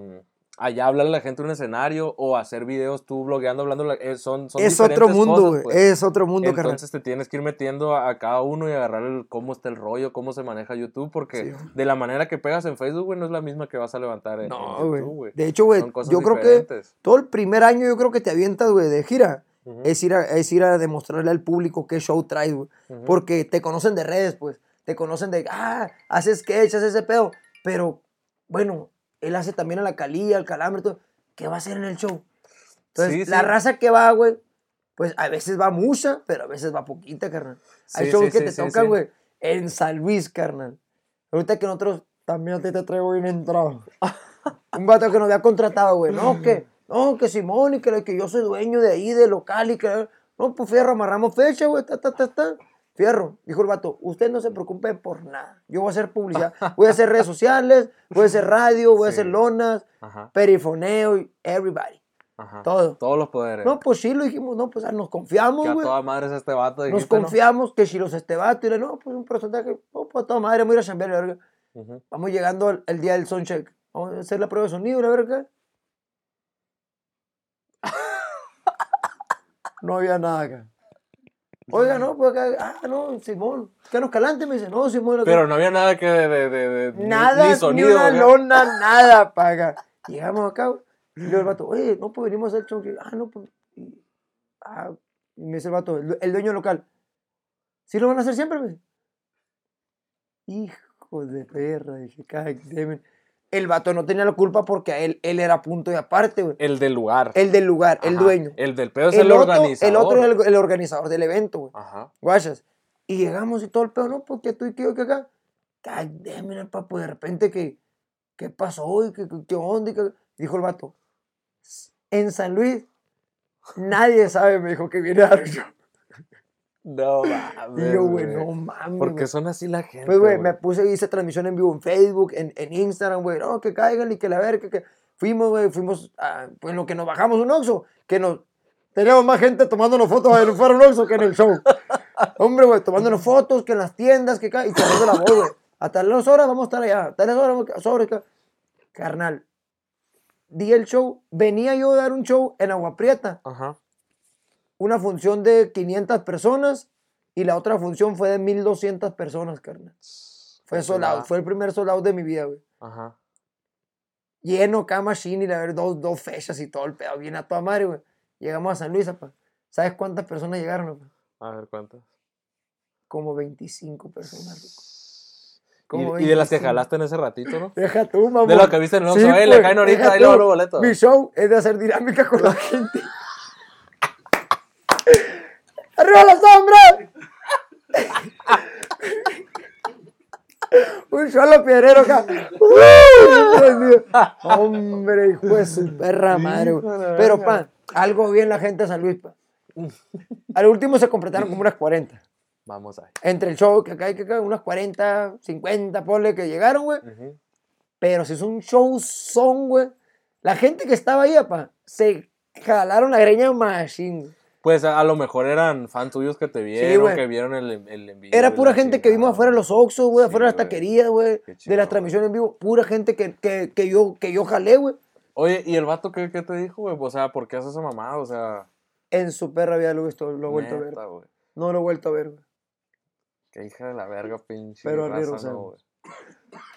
a ya hablarle a la gente en un escenario o hacer videos tú blogueando, hablando, eh, son, son Es otro mundo, cosas, güey. pues. Es otro mundo, carnal. Entonces te tienes que ir metiendo a, a cada uno y agarrar el, cómo está el rollo, cómo se maneja YouTube, porque Sí, de la manera que pegas en Facebook, güey, no es la misma que vas a levantar en, No. YouTube, güey. De hecho, güey, yo creo que todo el primer año yo creo que te avientas, güey, de gira. Es ir, a, es ir a demostrarle al público qué show traes, güey. Porque te conocen de redes, pues. Te conocen de, ah, haces sketch, haces ese pedo. Pero, bueno, él hace también a la calía, al calambre, todo. ¿Qué va a hacer en el show? Entonces, Sí, la sí. raza que va, güey, pues a veces va mucha, pero a veces va poquita, carnal. Hay Sí, shows que te tocan, güey, en San Luis, carnal. Ahorita que nosotros también a ti te traigo bien entrado. Un vato que nos había contratado, güey. No, que, no, que Simón y que, que yo soy dueño de ahí, de local y que. No, pues fierro, amarramos fecha, güey. Ta, ta, ta, ta. Fierro, dijo el vato, usted no se preocupe por nada. Yo voy a hacer publicidad, voy a hacer redes sociales, voy a hacer radio, voy a hacer lonas, Ajá, perifoneo, everybody. ajá. Todo. Todos los poderes. No, pues sí, lo dijimos, no, pues ah, nos confiamos, que a güey. toda madre es este vato. Nos confiamos que si los este vato, y le, no, pues un porcentaje, no, pues a toda madre, vamos a ir a chambear, la verga. Vamos llegando al, el día del soundcheck. Vamos a hacer la prueba de sonido, la verga. No había nada acá. Oiga, no, pues acá, ah, no, Simón, ¿qué nos calante? Me dice, no, Simón, acá. Pero no había nada que de, de, de- de- ni- nada, ni, ni, sonido. una güey. lona, nada, paga. Llegamos acá, y luego el vato, oye, no, pues venimos a hacer show. Ah, no, pues, y, ah, y me dice el vato, el, el dueño local, ¿sí lo van a hacer siempre? Me dice. Hijo de perra, dije, "God damn it". El vato no tenía la culpa porque a él, él era punto y aparte, güey. El del lugar. El del lugar, el dueño. El del pedo es el, otro, organizador. el otro es el, el organizador del evento, güey. Ajá. Guachas. Y llegamos y todo el pedo, no, porque tú y que yo que acá. Damn it, papo, de repente que, ¿qué pasó? ¿Y qué, qué- onda? Y que- dijo el vato, en San Luis, nadie sabe, me dijo, que viene a show. No mames. Y yo, güey, no mames. Porque son así la gente. Pues, güey, me puse, hice transmisión en vivo en Facebook, en, en Instagram, güey. No, que caigan y que la verga, que... Fuimos, güey, fuimos, a, pues, en lo que nos bajamos un Oxxo, que nos... Teníamos más gente tomándonos fotos en fuera un Oxxo que en el show. Hombre, güey, tomándonos fotos, que en las tiendas, que ca- y corriendo la voz, güey. A tales horas vamos a estar allá, a tales horas vamos a sobre, ca- Carnal, di el show, venía yo a dar un show en Agua Prieta, Ajá. Una función de 500 personas y la otra función fue de 1200 personas, carnal. Fue nada. fue el primer sold out de mi vida, güey. Ajá. Lleno, cama y la ver dos, dos fechas y todo el pedo, bien a toda madre, güey. Llegamos a San Luis, apa. ¿Sabes cuántas personas llegaron, apa? A ver cuántas. Como 25 personas, loco. Y, Como y de las que 25. jalaste en ese ratito, ¿no? Deja tú, mamá. De lo que viste en el Oxxo, le caen ahorita, ahí luego tú. los boletos. Mi show es de hacer dinámica con la gente. ¡Arriba la sombra! Un solo piedrero acá. ¡Uh! Hombre, hijo de su perra madre, güey. Pero, pa, algo bien la gente de San Luis, pa. Al último se completaron como unas 40. Vamos ahí. Entre el show que acá y que acá, unas 40, 50, ponle que llegaron, güey. Pero si es un show son, güey. La gente que estaba ahí, apa, se jalaron la greña machine. Pues a, a lo mejor eran fans tuyos que te vieron, que vieron el, el envío. Era y pura gente que vimos afuera de los Oxxos, güey, afuera de las taquerías, güey. De las transmisiones en vivo. Pura gente que, que, que yo, que yo jalé, güey. Oye, ¿y el vato qué, qué te dijo, güey? O sea, ¿por qué haces esa mamada? O sea, En su perra vida lo he visto, lo he vuelto a ver. No lo he vuelto a ver, güey. Qué hija de la verga, pinche. Pero raza, no.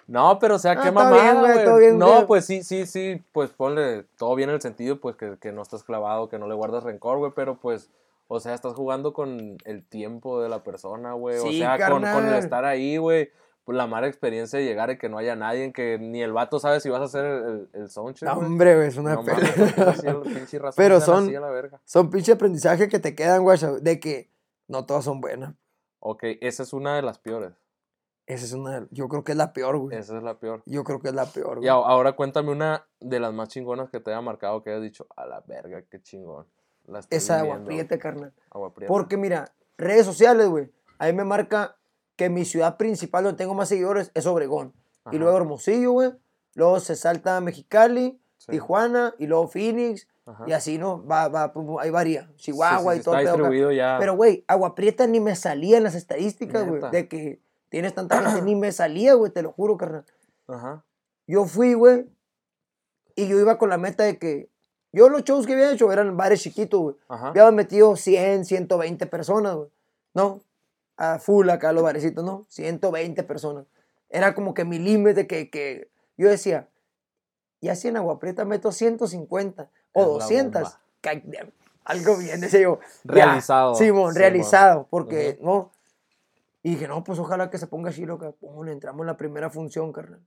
No, pero o sea, Ah, qué mamada, güey, bien, No, pues sí, sí, sí, pues ponle todo bien en el sentido, pues que, que no estás clavado, que no le guardas rencor, güey, pero pues, o sea, estás jugando con el tiempo de la persona, güey. Sí, o sea, con, con el estar ahí, güey. Pues la mala experiencia de llegar y que no haya nadie, que ni el vato sabe si vas a hacer el, el, soundcheck, No, hombre, güey, es una No pena. mames, ¿por qué así a la pinche raza Pero son-? Son pinche aprendizaje que te quedan, güey, de que no todas son buenas. Ok, esa es una de las peores. Esa es una, yo creo que es la peor, güey. Esa es la peor. Yo creo que es la peor, Y güey. a- ahora cuéntame una de las más chingonas que te haya marcado, que hayas dicho, a la verga, qué chingón. La Esa agua viviendo". prieta, carnal. Agua prieta. Porque mira, redes sociales, güey. Ahí me marca que mi ciudad principal donde tengo más seguidores es Obregón. Ajá, Y luego Hermosillo, güey. Luego se salta a Mexicali, sí, Tijuana y luego Phoenix. ajá. Y así, ¿no? Va, va, pum, ahí varía. Sí, Chihuahua sí, y todo Está distribuido ya. Pero, güey, Agua Prieta ni me salía en las estadísticas, güey. De que tienes tanta gente, ni me salía, güey, te lo juro, carnal. Ajá. Yo fui, güey, y yo iba con la meta de que. Yo los shows que había hecho eran bares chiquitos, güey. Había metido 100, 120 personas, güey. No, a full acá los barecitos, ¿no? 120 personas. Era como que mi límite que, que yo decía, ya si en Agua Prieta meto 150 o Es la 200, bomba. goddamn, algo bien, decía yo. Realizado. Simón, Simón. realizado, porque, ¿no? Y dije, no, pues ojalá que se ponga loca. Pum, entramos en la primera función, carnal.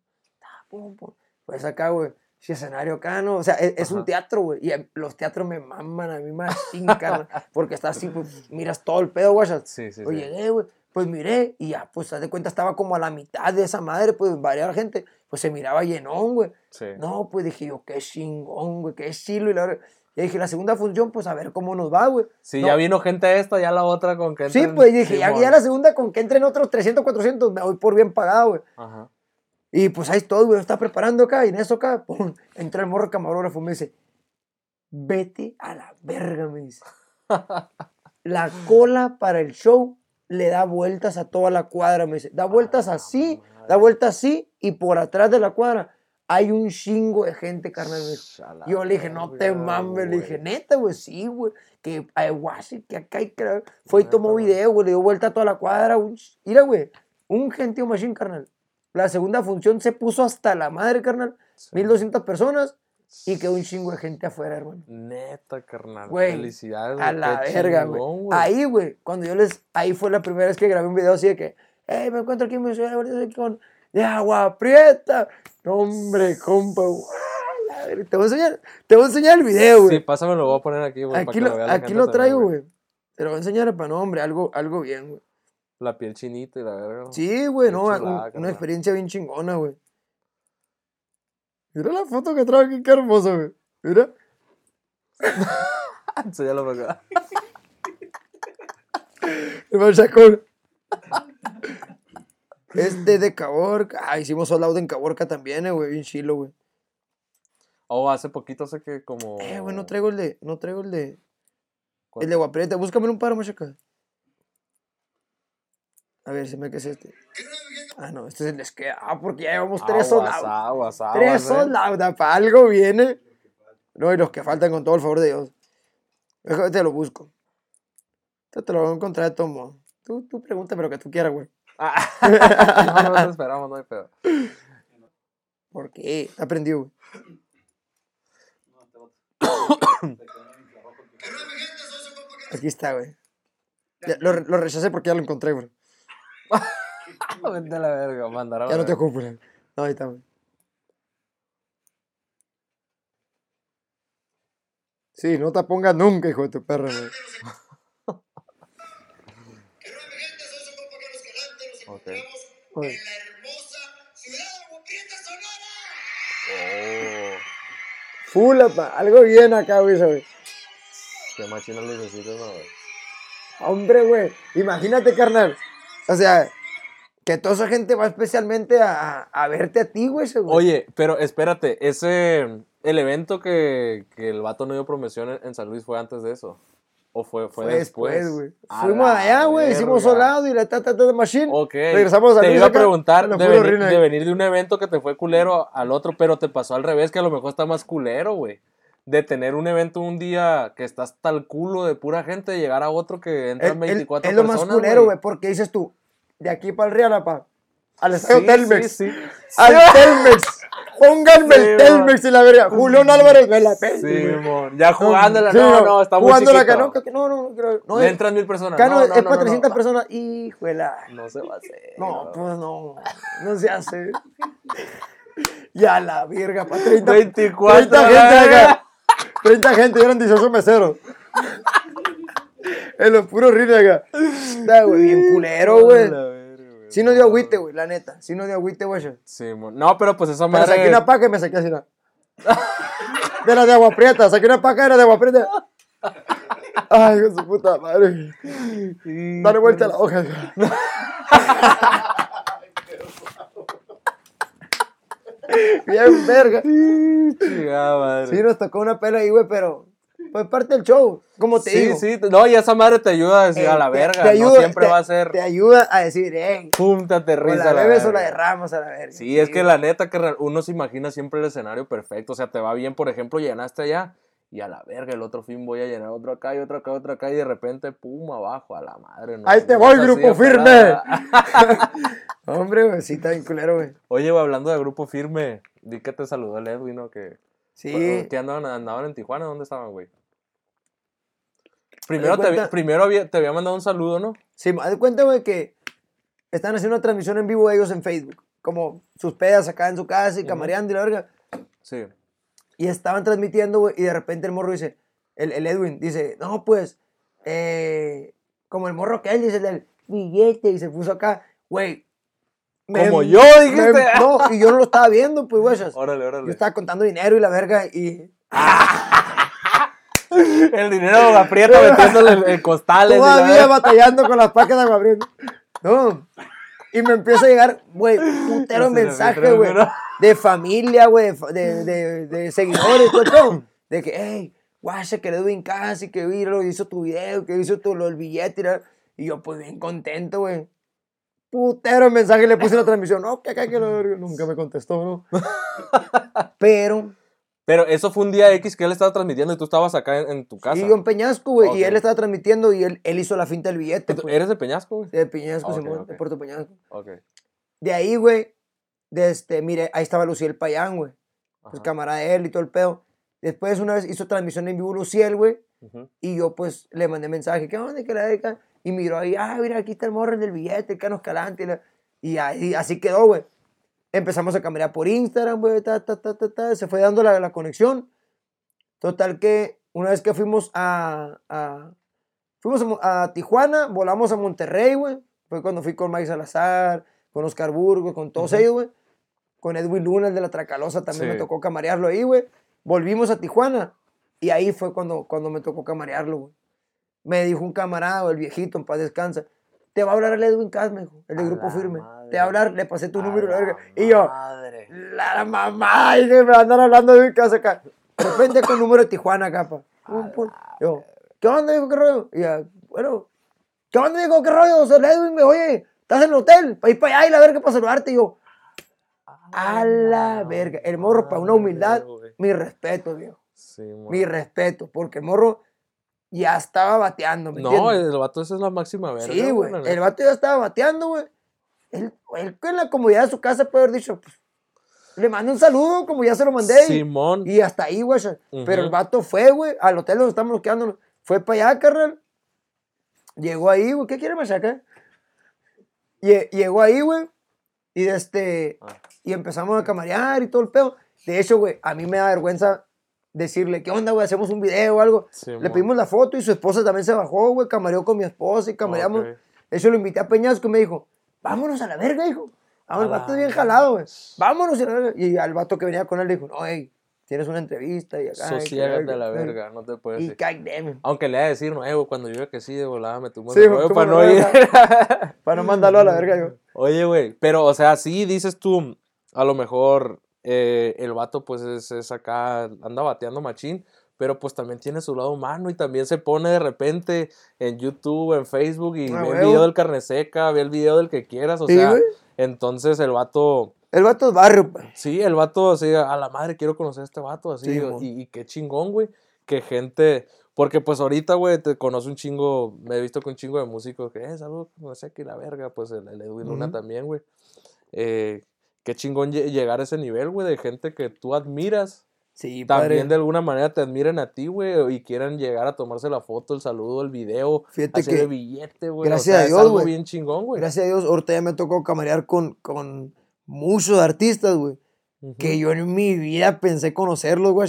Pum, pum. Pues acá, güey. Si escenario acá, ¿no? O sea, es, es un teatro, güey. Y eh, los teatros me maman a mí más carnal. Porque está así, pues, miras todo el pedo, güey. Sí, sí, Pues sí. llegué, güey. Pues miré y ya, pues, haz de cuenta, estaba como a la mitad de esa madre, pues, varias gente. Pues se miraba llenón, güey. Sí. No, pues dije yo, qué chingón, güey, qué chilo. Y la verdad, y dije, la segunda función, pues, a ver cómo nos va, güey. Si No. ya vino gente esta, ya la otra con que Sí, entren- pues dije, ya, ya la segunda con que entren otros 300, 400, me voy por bien pagado, güey. Ajá. Y pues ahí estoy, güey, está preparando acá, y en eso acá, pum, entra el morro camarógrafo, me dice, vete a la verga, me dice. La cola para el show le da vueltas a toda la cuadra, me dice. Da vueltas Ah, así, da vueltas así, y por atrás de la cuadra hay un chingo de gente, carnal. Yo le dije, no te mames, le dije, neta, güey, sí, güey, que hay guasi, que acá hay que... Fue y tomó video, güey, le dio vuelta a toda la cuadra, un... Mira, güey, un gentío machine, carnal. La segunda función se puso hasta la madre, carnal, Sí. 1200 personas, y quedó un chingo de gente afuera, hermano. Neta, carnal. Güey, Felicidades. A la verga, güey. Ahí, güey, cuando yo les... Ahí fue la primera vez que grabé un video así de que, hey, me encuentro aquí en mi ciudad, con... De agua prieta. No, hombre, compa, Te voy a enseñar, te voy a enseñar el video, güey. Sí, pásamelo, lo voy a poner aquí, güey. para Aquí que lo, la aquí lo traigo, güey. Te lo voy a enseñar para no, hombre, algo, algo bien, güey. La piel chinita y la verga. Sí, güey, no, chulada, una experiencia bien chingona, güey. Mira la foto que traigo aquí, qué hermoso, güey. Mira. Enséñalo para acá. El machacón. Este de Caborca. Ah, hicimos sold out en Caborca también, eh, güey. Bien chilo, güey. Oh, hace poquito sé que como. Eh, güey, no traigo el de. No traigo el de. ¿Cuál? El de Guaprieta. Búscame un paro, machaca. A ver, se me que es este. Ah, no, este es el que. Ah, porque ya llevamos tres sold Aguas, out. aguas, aguas, Tres eh. sold out. ah, Para algo viene. No, y los que faltan con todo el favor de Dios. Déjame, te lo busco. Te, te lo voy a encontrar de todo modo. Tú, tú pregúntame lo que tú quieras, güey. Ah, no, no te esperamos, no hay pedo. ¿Por qué? Prendido, güey. Aquí está, güey. Lo, re- lo rechacé porque ya lo encontré, güey. Vente a la verga, mandar a la Ya no te ocupo, güey. No, ahí está, güey. Sí, no te pongas nunca, hijo de tu perra, güey. En la hermosa ciudad de Sonora. Oh, algo bien acá, güey, güey. qué machina le necesitas, no, güey. Hombre, güey, imagínate, carnal. O sea, que toda esa gente va especialmente a, a verte a ti, güey, ese, güey. Oye, pero espérate, ese. El evento que, que el vato no dio promoción en, en San Luis fue antes de eso. ¿O fue, fue, fue después? después, güey. Fuimos allá, güey, hicimos solado y la tata de machine. Ok. Regresamos a Te iba a preguntar de venir, de venir de un evento que te fue culero al otro, pero te pasó al revés, que a lo mejor está más culero, güey. De tener un evento un día que estás tal culo de pura gente, de llegar a otro que entran es- 24 es lo personas. más culero, güey, porque dices tú, de aquí para el Real, al Sí, estadio Telmex, sí, sí. al Telmex, pónganme Sí, el. Telmex y la verga, Julián Álvarez me la pende, Sí. Ya jugándola, Sí, no, no, está muy jugándola no, no, no, no, no, es- entran mil personas. acá no, no, es para no, 300 no. personas, híjole, No se va a hacer. no, pues no, no se hace, ya la verga, para 30, 24. 30 gente acá, 30 gente, eran 18 meseros. En los puros rines acá. Está, güey, bien culero, güey. Sí nos dio agüite, güey, la neta. Sí nos dio agüite, güey. Sí. No, pero pues esa saqué madre. una paca y me saqué así, ¿no? De la de agua prieta. Saqué una paca y era de agua prieta. Ay, con su puta madre. Dale vuelta a la hoja. Bien verga. Chingada madre. Sí, nos tocó una pela ahí, güey, pero... Pues parte del show, como te sí, digo. sí, no, y esa madre te ayuda a decir Eh, a la verga. te ayuda- no siempre te- va a ser Te ayuda a decir, eh, pum, te o la a la bebes o la verga. derramas a la verga. Sí, es que la neta que uno se imagina siempre el escenario perfecto. O sea, te va bien, por ejemplo, llenaste allá y a la verga, el otro fin voy a llenar otro acá y otro acá, otro acá y de repente, pum, abajo, a la madre. no, Ahí te no voy, así grupo firme. Hombre, güey, sí, está bien culero, güey. Oye, hablando de grupo firme, di que te saludó el Edwin, ¿no? Que, Sí. que andaban, andaban en Tijuana, ¿dónde estaban, güey? Primero, te, cuenta- primero había- te había mandado un saludo, ¿no? Sí, me de cuenta, güey, que están haciendo una transmisión en vivo ellos en Facebook. Como sus pedas acá en su casa y camareando y la verga. Sí. Y estaban transmitiendo, güey, y de repente el morro dice, el, el Edwin dice, no, pues, eh, como el morro que él dice, el billete, y se puso acá, güey. Como yo, dijiste. me- no, y yo no lo estaba viendo, pues, güey. Órale, Yo órale. estaba contando dinero y la verga, y El dinero lo aprieta metiéndole en, en costales. y la todavía batallando con las pacas de agua Prieta. No. Y me empieza a llegar, güey, putero se mensaje, güey. De familia, güey, de, de, de, de seguidores, todo. De que, hey, guacha, que le doy en casa y que lo hizo tu video, que hizo tu, lo, el billete. Y, yo, pues, bien contento, güey. Putero mensaje le puse en la transmisión. No, que acá, que verga. Nunca me contestó, ¿no? Pero, Pero eso fue un día X que él estaba transmitiendo y tú estabas acá en, en tu casa. y yo en Peñasco, güey. Y él estaba transmitiendo y él, él hizo la finta del billete. ¿Tú- pues. ¿Eres de Peñasco, güey? De Peñasco, Ok, Simón, ok. de Puerto Peñasco. Ok. De ahí, güey, de este, mire, ahí estaba Luciel Payán, güey. Pues camarada de él y todo el pedo. Después una vez hizo transmisión en vivo Luciel, güey. Ujú. Y yo, pues, le mandé mensaje, ¿qué onda? que la verga? Y miró ahí, ah, mira, aquí está el morro del billete, el Cano Escalante. Y, la- y ahí, así quedó, güey. Empezamos a caminar por Instagram, güey, ta, ta, ta, ta, ta. Se fue dando la, la conexión. Total que una vez que fuimos a... fuimos a, Tijuana, volamos a Monterrey, güey. Fue cuando fui con Mike Salazar, con Oscar Burgos, con todos ellos, güey. Con Edwin Luna, el de la Tracalosa, también me tocó camarearlo ahí, güey. Volvimos a Tijuana. Y ahí fue cuando, cuando me tocó camarearlo, güey. me dijo un camarada, el viejito, en paz descansa, te va a hablar el Edwin Cass, me dijo, el de Grupo Firme. madre. Te va a hablar, le pasé tu A número, la. Y yo, Madre. la mamá, y me andan hablando de mi casa acá. De repente con número de Tijuana acá, pa. Pum, pum. Yo, ¿qué onda, dijo, qué rollo? Y ya, bueno, ¿qué onda, dijo, qué rollo? Soy el Edwin, me oye, ¿estás en el hotel? Para ir para allá y la verga para saludarte. Y yo, a la verga. El morro, para una humildad, mi respeto, viejo. Sí. Mi respeto, porque el morro ya estaba bateando, ¿me No, entiendes? el vato esa es la máxima verga. Sí, güey. El vato ya estaba bateando, güey. Él, él en la comodidad de su casa puede haber dicho, pues, le mando un saludo, como ya se lo mandé. Simón. Y hasta ahí, güey. Pero el vato fue, güey, al hotel donde estamos quedándonos. Fue para allá, carnal. Llegó ahí, güey. ¿Qué quiere machaca? Lle- Llegó ahí, güey. Y este. Ah. Y empezamos a camarear y todo el pedo. De hecho, güey, a mí me da vergüenza decirle, ¿qué onda, güey? Hacemos un video o algo. Le pedimos la foto y su esposa también se bajó, güey. Camareó con mi esposa y camareamos. Hecho, lo invité a Peñasco y me dijo, vámonos a la verga, hijo. Vamos, el vato es bien jalado, güey. Vámonos a la verga. Y al vato que venía con él le dijo, no, hey, tienes una entrevista y acá. Sosiégate a la eh". verga, no te puedes de Aunque le voy a decir nuevo, cuando yo que sí, de volada me tumo Sí, el tú para no ir. Para no mandarlo a la verga, yo. Oye, güey, pero, o sea, sí dices tú, a lo mejor eh, el vato, pues, es, es acá, anda bateando machín, pero pues también tiene su lado humano y también se pone de repente en YouTube, en Facebook y Ah, ve el video del carne seca, ve el video del que quieras, o Sí, sea, güey. entonces el vato, El vato es barrio, pues. sí, el vato, así, a la madre, quiero conocer a este vato, así, Sí, y, qué chingón, güey, que gente, porque pues ahorita, güey, te conoce un chingo, me he visto con un chingo de músicos que, eh, salud, no sé qué, la verga, pues el, el Edwin Luna también, güey. Eh, qué chingón lle- llegar a ese nivel, güey, de gente que tú admiras, Sí, padre. también de alguna manera te admiren a ti, güey, y quieran llegar a tomarse la foto, el saludo, el video, Fíjate hacer que, el billete, güey. gracias o sea, a Dios, güey. bien chingón, güey. gracias a Dios, ahorita ya me tocó camarear con, con muchos artistas, güey. Que yo en mi vida pensé conocerlos, güey.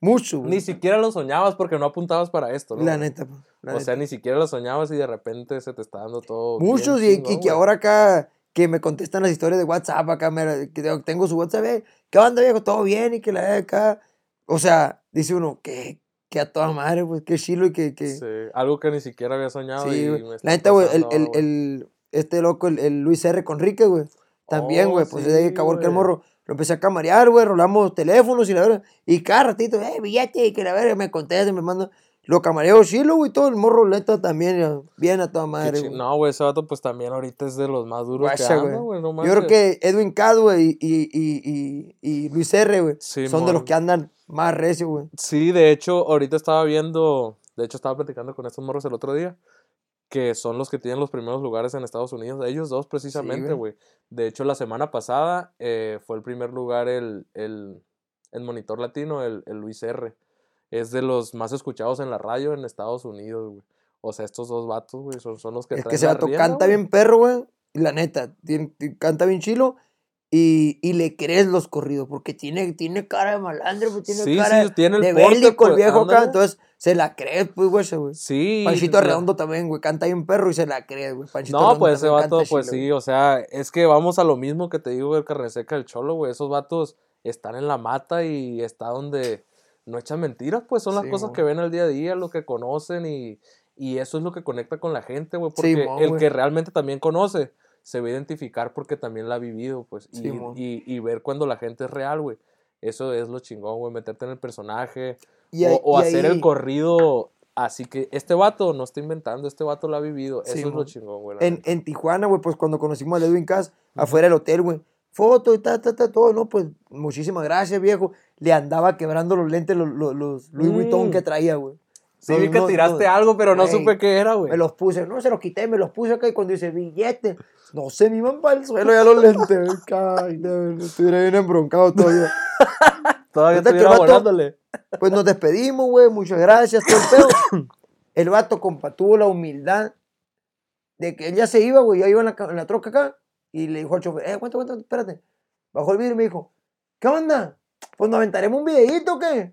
Mucho, güey. Ni siquiera lo soñabas porque no apuntabas para esto, ¿no? La neta, pues. la O neta. sea, ni siquiera lo soñabas y de repente se te está dando todo. Muchos y, chingón, y que ahora acá que me contestan las historias de WhatsApp acá, me- que tengo- su WhatsApp, eh, ¿qué onda viejo? ¿Todo bien? Y que la acá, o sea, dice uno, que, que a toda madre, pues, qué chilo y que, que, Sí, algo que ni siquiera había soñado. sí, y me La neta, güey, el, el, este loco, el, el Luis R. Conrique, güey, también, Oh, güey, pues sí, de ahí acabó que el morro, lo empecé a camarear, güey, rolamos teléfonos y la verdad, y cada ratito, eh, billete, y que la verga me contesta, me manda, lo camareo chilo, güey, todo el morro, neta, también, ya, bien a toda madre, güey. No, güey, ese vato pues también ahorita es de los más duros Guacha, que anda, güey. No Yo creo que Edwin Cad, güey, y, y, y, y, Luis R, güey, Sí, son de los que andan más recio, güey. Sí, de hecho, ahorita estaba viendo, de hecho estaba platicando con estos morros el otro día, que son los que tienen los primeros lugares en Estados Unidos, ellos dos precisamente, güey. güey. De hecho, la semana pasada eh, fue el primer lugar el, el, el monitor latino, el, el Luis R. Es de los más escuchados en la radio en Estados Unidos, güey. O sea, estos dos vatos, güey, son, son los que Es que traen ese la vato rienda, canta güey. bien perro, güey. Y la neta, tiene- canta bien chilo. Y, y le crees los corridos, porque tiene, tiene cara de malandro, pues, tiene Sí, cara sí, tiene el de porte, bélico el pues, viejo acá. Entonces, se la crees, pues, güey, ese, güey. Sí. Panchito Redondo también, güey, canta bien perro y se la crees, güey. Panchito No, Redondo pues ese vato, pues chilo, sí, o sea, es que vamos a lo mismo que te digo del carne seca del cholo, güey. Esos vatos están en la mata y está donde no echan mentiras, pues son las Sí, cosas que ven el día a día, lo que conocen y, y eso es lo que conecta con la gente, güey. Sí, Porque mo, el güey. que realmente también conoce se va a identificar porque también la ha vivido, pues. Y, Sí, mo. y, y ver cuando la gente es real, güey. Eso es lo chingón, güey, meterte en el personaje Y o, ahí- o y hacer ahí- el corrido. Así que este vato no está inventando, este vato lo ha vivido. Eso Sí, es lo chingón, güey. En, en Tijuana, güey, pues cuando conocimos a Edwin Cass, afuera del hotel, güey. Foto y ta, ta, ta, todo, ¿no? Pues muchísimas gracias, viejo. Le andaba quebrando los lentes, los, los, los Louis Vuitton Mm. que traía, güey. Sí, vi que no, tiraste no. algo, pero no supe qué era, güey. Me los puse, no se los quité, me los puse acá y cuando dice billete, no sé, me iban para el suelo ya los lentes, güey. Ay, no, estuviera bien embroncado todavía. Todavía que estuviera volándole. Pues nos despedimos, güey, muchas gracias, todo el pedo. El vato, compa, tuvo la humildad de que él ya se iba, güey, ya iba en la, en la troca acá y le dijo al chofer, eh, aguanta, aguanta, espérate. Bajó el vidrio y me dijo, ¿qué onda? Pues nos aventaremos un videíto qué?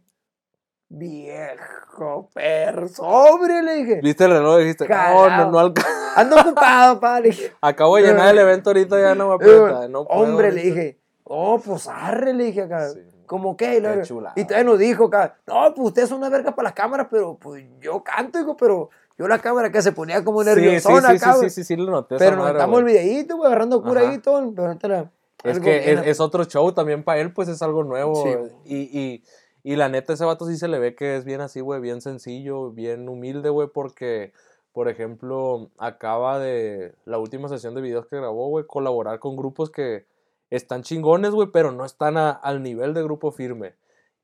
Viejo perro, sobre, le dije. Viste el reloj dijiste, no, no, no alca- Ando ocupado, pa, le dije. Acabo de llenar el evento ahorita, ya no me Eh, puedo. No puedo Hombre, le dije, oh, pues arre, le dije acá. Sí. ¿Cómo qué? Y todavía nos dijo acá, no, pues ustedes son una verga para las cámaras, pero pues yo canto, hijo, pero Yo la cámara que se ponía como Sí, sí, nerviosona sí, acá, sí, güey. sí, sí, lo noté. Pero nos estamos el videíto, güey, agarrando cura Ajá. ahí y todo. Pero Es que es, es otro show también para él, pues es algo nuevo. Sí, y, y, y la neta, ese vato sí se le ve que es bien así, güey, bien sencillo, bien humilde, güey, porque, por ejemplo, acaba de la última sesión de videos que grabó, güey, colaborar con grupos que están chingones, güey, pero no están a- al nivel de grupo firme.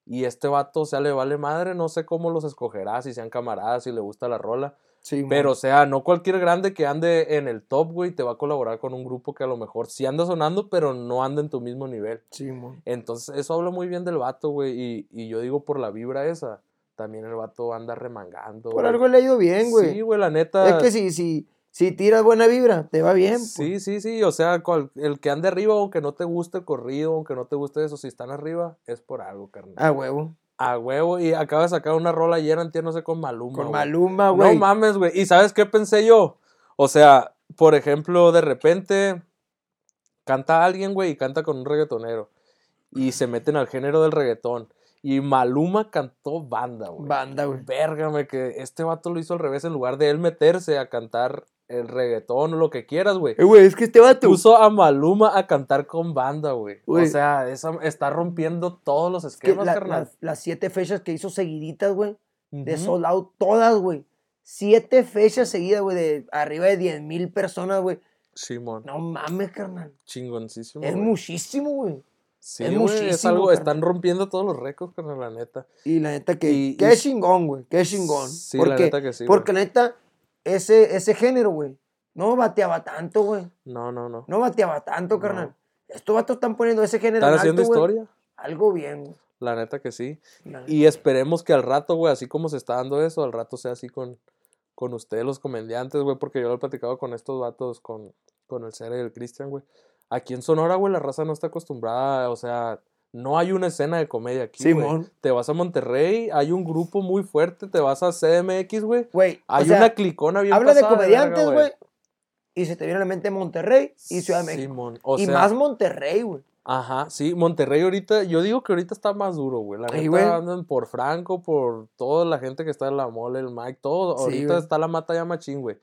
Y este vato, o sea, le vale madre, no sé cómo los escogerá, si sean camaradas, si le gusta la rola. Sí, Pero, o sea, no cualquier grande que ande en el top, güey, te va a colaborar con un grupo que a lo mejor sí anda sonando, pero no anda en tu mismo nivel. Sí, man. Entonces, eso habla muy bien del vato, güey. Y, y yo digo, por la vibra esa, también el vato anda remangando. Por güey. algo le ha ido bien, güey. Sí, güey, la neta. es que si, si, si tiras buena vibra, te va bien. pues. Sí, sí, sí. O sea, cual- el que ande arriba, aunque no te guste el corrido, aunque no te guste eso, si están arriba, es por algo, carnal. A huevo. A huevo. Y acaba de sacar una rola ayer, antier, no sé, con Maluma. Con güey. Maluma, No güey. mames, güey. ¿Y sabes qué pensé yo? O sea, por ejemplo, de repente canta alguien, güey, y canta con un reggaetonero. Y se meten al género del reggaetón. Y Maluma cantó banda, güey. Banda, güey. Vérgame, que este vato lo hizo al revés. En lugar de él meterse a cantar el reggaetón o lo que quieras, güey. Eh, güey, es que este vato. Puso a Maluma a cantar con banda, güey. O sea, esa- está rompiendo todos los es que esquemas, la- carnal. las, las siete fechas que hizo seguiditas, güey. De sold out, todas, güey. Siete fechas seguidas, güey, de arriba de 10 mil personas, güey. Simón. No mames, carnal. Chingoncísimo. Es muchísimo, güey. Sí, Es güey, es muchísimo, algo, carnal. están rompiendo todos los récords, carnal, la neta. Y la neta que, Y- que y- es chingón, güey. Que es chingón. Sí, la porque, neta que sí, Porque la neta, ese, ese género, güey, no bateaba tanto, güey. No, no, no. No bateaba tanto, No. carnal. Estos vatos están poniendo ese género Están en haciendo alto, historia. Algo bien, güey. La neta que sí. Neta. Y esperemos que al rato, güey, así como se está dando eso, al rato sea así con, con ustedes, los comediantes, güey, porque yo lo he platicado con estos vatos, con, con el Cere y el Cristian, güey. Aquí en Sonora, güey, la raza no está acostumbrada, o sea, no hay una escena de comedia aquí, güey. Simón. Te vas a Monterrey, hay un grupo muy fuerte, te vas a CDMX, güey. Güey, o Hay sea, una clicona bien habla de pasada comediantes, verga, güey. Y se te viene a la mente Monterrey y Ciudad de México. Simón, o y sea, más Monterrey, güey. Ajá, sí, Monterrey ahorita, yo digo que ahorita está más duro, güey. La Sí, neta andan por Franco, por toda la gente que está en la mole, el Mike, todo. Sí, ahorita está la mata ya machín, güey.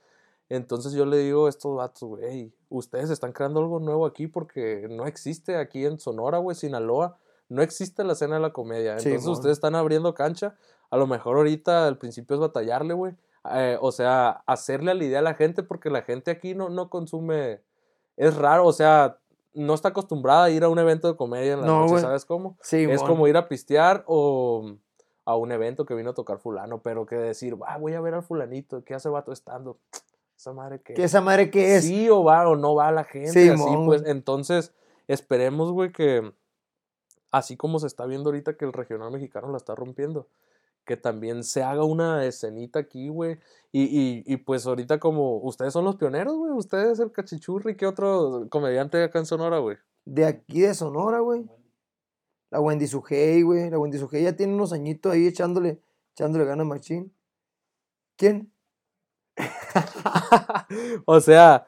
Entonces yo le digo a estos vatos, güey, "Ey, ustedes están creando algo nuevo aquí porque no existe aquí en Sonora, güey, Sinaloa, no existe la escena de la comedia. Entonces ustedes están abriendo cancha. A lo mejor ahorita al principio es batallarle, güey. Eh, o sea, hacerle a la idea a la gente porque la gente aquí no, no consume. Es raro, o sea, no está acostumbrada a ir a un evento de comedia en la No, noche. ¿sabes cómo? Sí, es como ir a pistear o a un evento que vino a tocar fulano, pero que decir, ah, voy a ver al fulanito, ¿qué hace vato estando? Esa madre que... ¿Que esa madre que es? Sí o va o no va la gente, Sí, así mon, pues. Entonces, esperemos, güey, que así como se está viendo ahorita que el regional mexicano la está rompiendo, que también se haga una escenita aquí, güey. Y, y, y pues ahorita como ustedes son los pioneros, güey, ustedes el cachichurri, ¿qué otro comediante hay acá en Sonora, güey? De aquí de Sonora, güey. La Wendy Sujei, güey. La Wendy Sujei ya tiene unos añitos ahí echándole, echándole ganas machín. ¿Quién? o sea,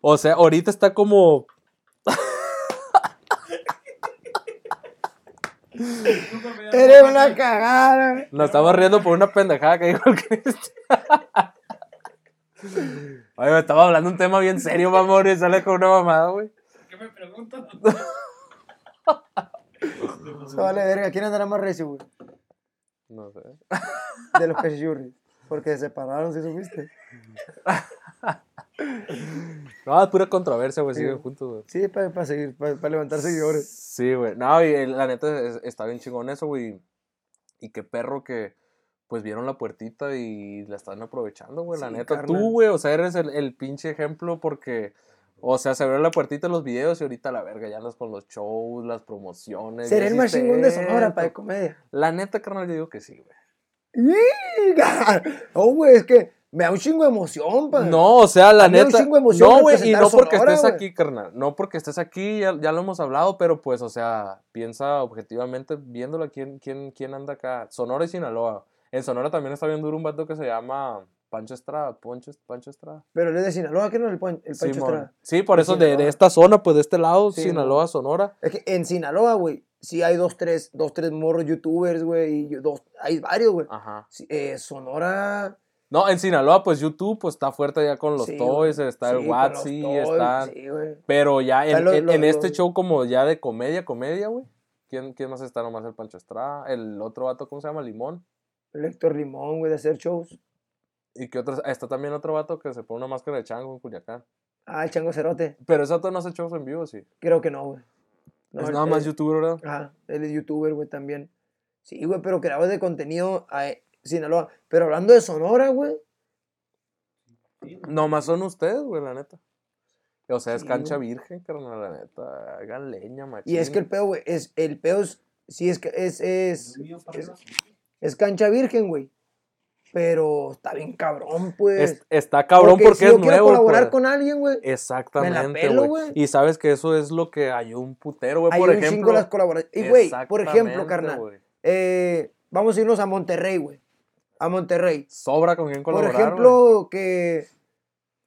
o sea, ahorita está como Eres una cagada. Nos estamos riendo por una pendejada que dijo el Cristian. Oye, me estaba hablando un tema bien serio, mamón, y sale con una mamada, güey. ¿Qué me preguntan? Vale verga. ¿Quién andará más recio, güey? No sé. De los cachorros. Porque se separaron, ¿sí supiste? No, es pura controversia, güey, Sí, siguen juntos, güey. Sí, para seguir, para levantar seguidores. Sí, güey. No, y el- la neta es- está bien chingón eso, güey. Y qué perro que, pues, vieron la puertita y la están aprovechando, güey. La Sí, neta, carnal. tú, güey, o sea, eres el, el pinche ejemplo porque, o sea, se abrió la puertita en los videos y ahorita la verga, ya andas con los shows, las promociones. Seré el más chingón de Sonora para de comedia. La neta, carnal, yo digo que sí, güey. No, güey, es que me da un chingo de emoción, pa. No, o sea, la A mí me da un neta. chingo de emoción No, güey, y no porque Sonora, estés aquí, carnal. No porque estés aquí, ya, ya lo hemos hablado, pero pues, o sea, piensa objetivamente viéndola quién, quién, quién anda acá. Sonora y Sinaloa. En Sonora también está bien duro un vato que se llama Pancho Estrada. Poncho, Pancho Estrada. Pero él es de Sinaloa, que no el, Pon- el Pancho Simón. Estrada. Sí, por eso de, esta zona, pues de este lado, Sí, Sinaloa, Sonora. Es que en Sinaloa, güey, sí hay dos, tres, dos, tres morros youtubers, güey, y dos, hay varios, güey. Ajá. Sí, eh, Sonora, No, en Sinaloa, pues YouTube pues, está fuerte ya con los Sí, toys, está Sí, el Watsi, está... Sí. Pero ya en, Están los- en- los- en este show como ya de comedia, comedia, güey. ¿Quién, ¿Quién más está? Nomás el Pancho Estrada, el otro vato, ¿cómo se llama? Limón. El Héctor Limón, güey, de hacer shows. ¿Y qué otros? Está también otro vato que se pone una máscara de chango en Culiacán. Ah, el Chango Cerote. Pero ese vato no hace shows en vivo, sí. Creo que no, güey. No, es nada más youtuber, ¿verdad? Ajá, él es youtuber, güey, también. Sí, güey, pero creador de contenido a Sinaloa. Pero hablando de Sonora, güey. Nomás son ustedes, güey, la neta. O sea, es Sí, cancha güey. virgen, carnal, la neta. Hagan leña, machín. Y es que el pedo, güey, es, el pedo es, sí, es, que- es, es, El mío para es, es cancha virgen, güey. Pero está bien cabrón, pues. Es- está cabrón porque, si es yo quiero nuevo. colaborar pues. con alguien, güey. Exactamente, güey. Y sabes que eso es lo que hay un putero, güey. Por un chingo ejemplo. las colaboraciones. Y, güey, por ejemplo, carnal, eh, vamos a irnos a Monterrey, güey. A Monterrey. Sobra con quién Por colaborar. güey. ejemplo, que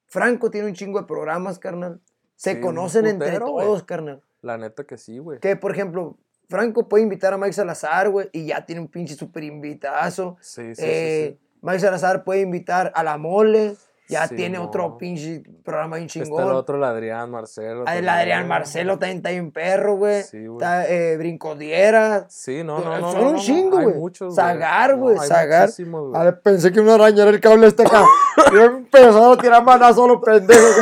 Franco tiene un chingo de programas, carnal. Se Sí, conocen entre putero, todos, carnal. La neta que sí, güey. Que, por ejemplo, Franco puede invitar a Mike Salazar, güey, y ya tiene un pinche super invitazo. Sí, sí, Eh, sí, sí. Mike Salazar puede invitar a La Mole, ya Sí, tiene no. otro pinche programa bien Está el chingón. otro, el Adrián Marcelo. Ah, El también, Adrián. Marcelo también está bien perro, güey. Sí, güey. está eh, Brincodiera. Sí, no, no, no. Son no, un no, chingo, güey. muchos, Zagar, güey, Zagar. A ver, pensé que una araña era el cable este acá. y empezó a tirar manas solo pendejos.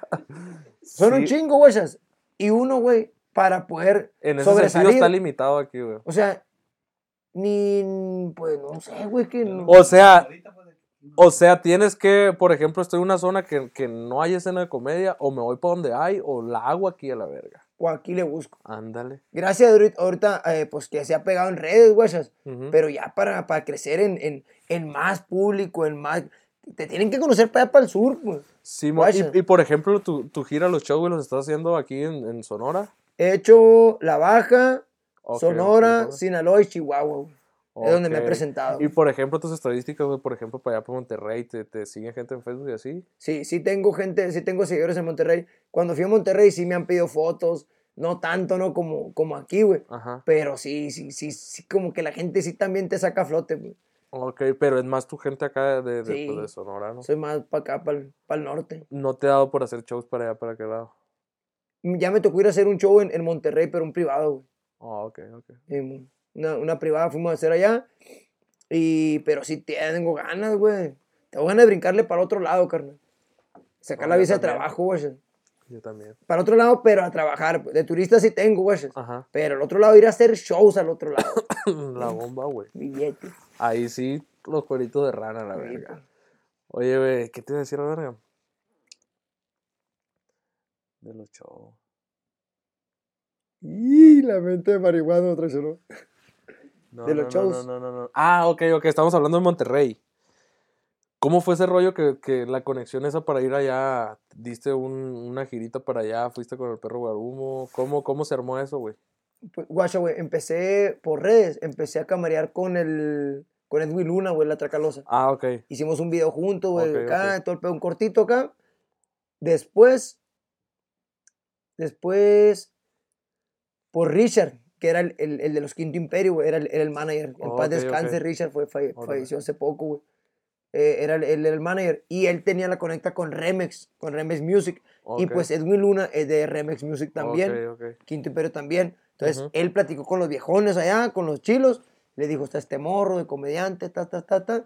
Son un chingo, güey. Y uno, güey, para poder En ese sentido sobresalir. está limitado aquí, güey. O sea, ni, pues no sé, güey, que no. O sea, pues, o sea, tienes que, por ejemplo, estoy en una zona que, que no hay escena de comedia, o me voy para donde hay, o la hago aquí a la verga. O aquí le busco. Ándale. Gracias a ahorita, eh, pues que se ha pegado en redes, güey. Pero ya para, para crecer en, en, en más público, en más. Te tienen que conocer para allá para el sur, güey. Sí, mo- Guacha. y, y, por ejemplo, tu, tu gira, los shows, güey, los estás haciendo aquí en, en Sonora. He hecho La Baja, Sonora, ok, Sinaloa y Chihuahua. Es donde me he presentado. Y por ejemplo, tus estadísticas, güey, por ejemplo, para allá por Monterrey, te, te sigue gente en Facebook y así. Sí, sí tengo gente, sí tengo seguidores en Monterrey. Cuando fui a Monterrey sí me han pedido fotos. No tanto, ¿no? Como, como aquí, güey. Ajá. Pero sí, sí, sí, sí, como que la gente sí también te saca a flote, güey. Ok, pero es más tu gente acá de, de, Sí. pues, de Sonora, ¿no? Soy más para acá, para el norte. No te ha dado por hacer shows para allá, para aquel lado. Ya me tocó ir a hacer un show en, en Monterrey, pero un privado, güey. Ah, ok, ok. Una, una privada fuimos a hacer allá. Y, pero sí tengo ganas, güey. Tengo ganas de brincarle para otro lado, carnal. Sacar la visa de también. trabajo, güey. Yo también. Para otro lado, pero a trabajar. De turista sí tengo, güey. Ajá. Pero al otro lado ir a hacer shows al otro lado. La bomba, güey. Billetes. Ahí sí, los cueritos de rana, la verga. Oye, güey, ¿qué te iba a decir la verga? De los shows. Y la mente de marihuana me traicionó. No, De los no, shows. No, no, no, no. Ah, ok, ok, estamos hablando de Monterrey. ¿Cómo fue ese rollo que, que la conexión esa para ir allá? ¿Diste un- una girita para allá? ¿Fuiste con el perro Guarumo? ¿Cómo, cómo se armó eso, güey? Pues, guacha, güey, empecé por redes. Empecé a camarear con el... Con Edwin Luna, güey, la Tracalosa. Ah, ok. Hicimos un video juntos, güey, acá, ok. todo el pedo, un cortito acá. Después, después, por Richard, que era el, el- el de los Quinto Imperio, güey, era el, era el manager. En Ok, paz descanse, ok. Richard fue, falle- Órale. falleció hace poco, güey. Eh, era el, el- el manager. Y él tenía la conecta con Remex, con Remex Music. Y pues Edwin Luna es de Remex Music también. Quinto Imperio también. Entonces, Ujú. él platicó con los viejones allá, con los chilos. Le dijo, está este morro de comediante, ta, ta, ta, ta.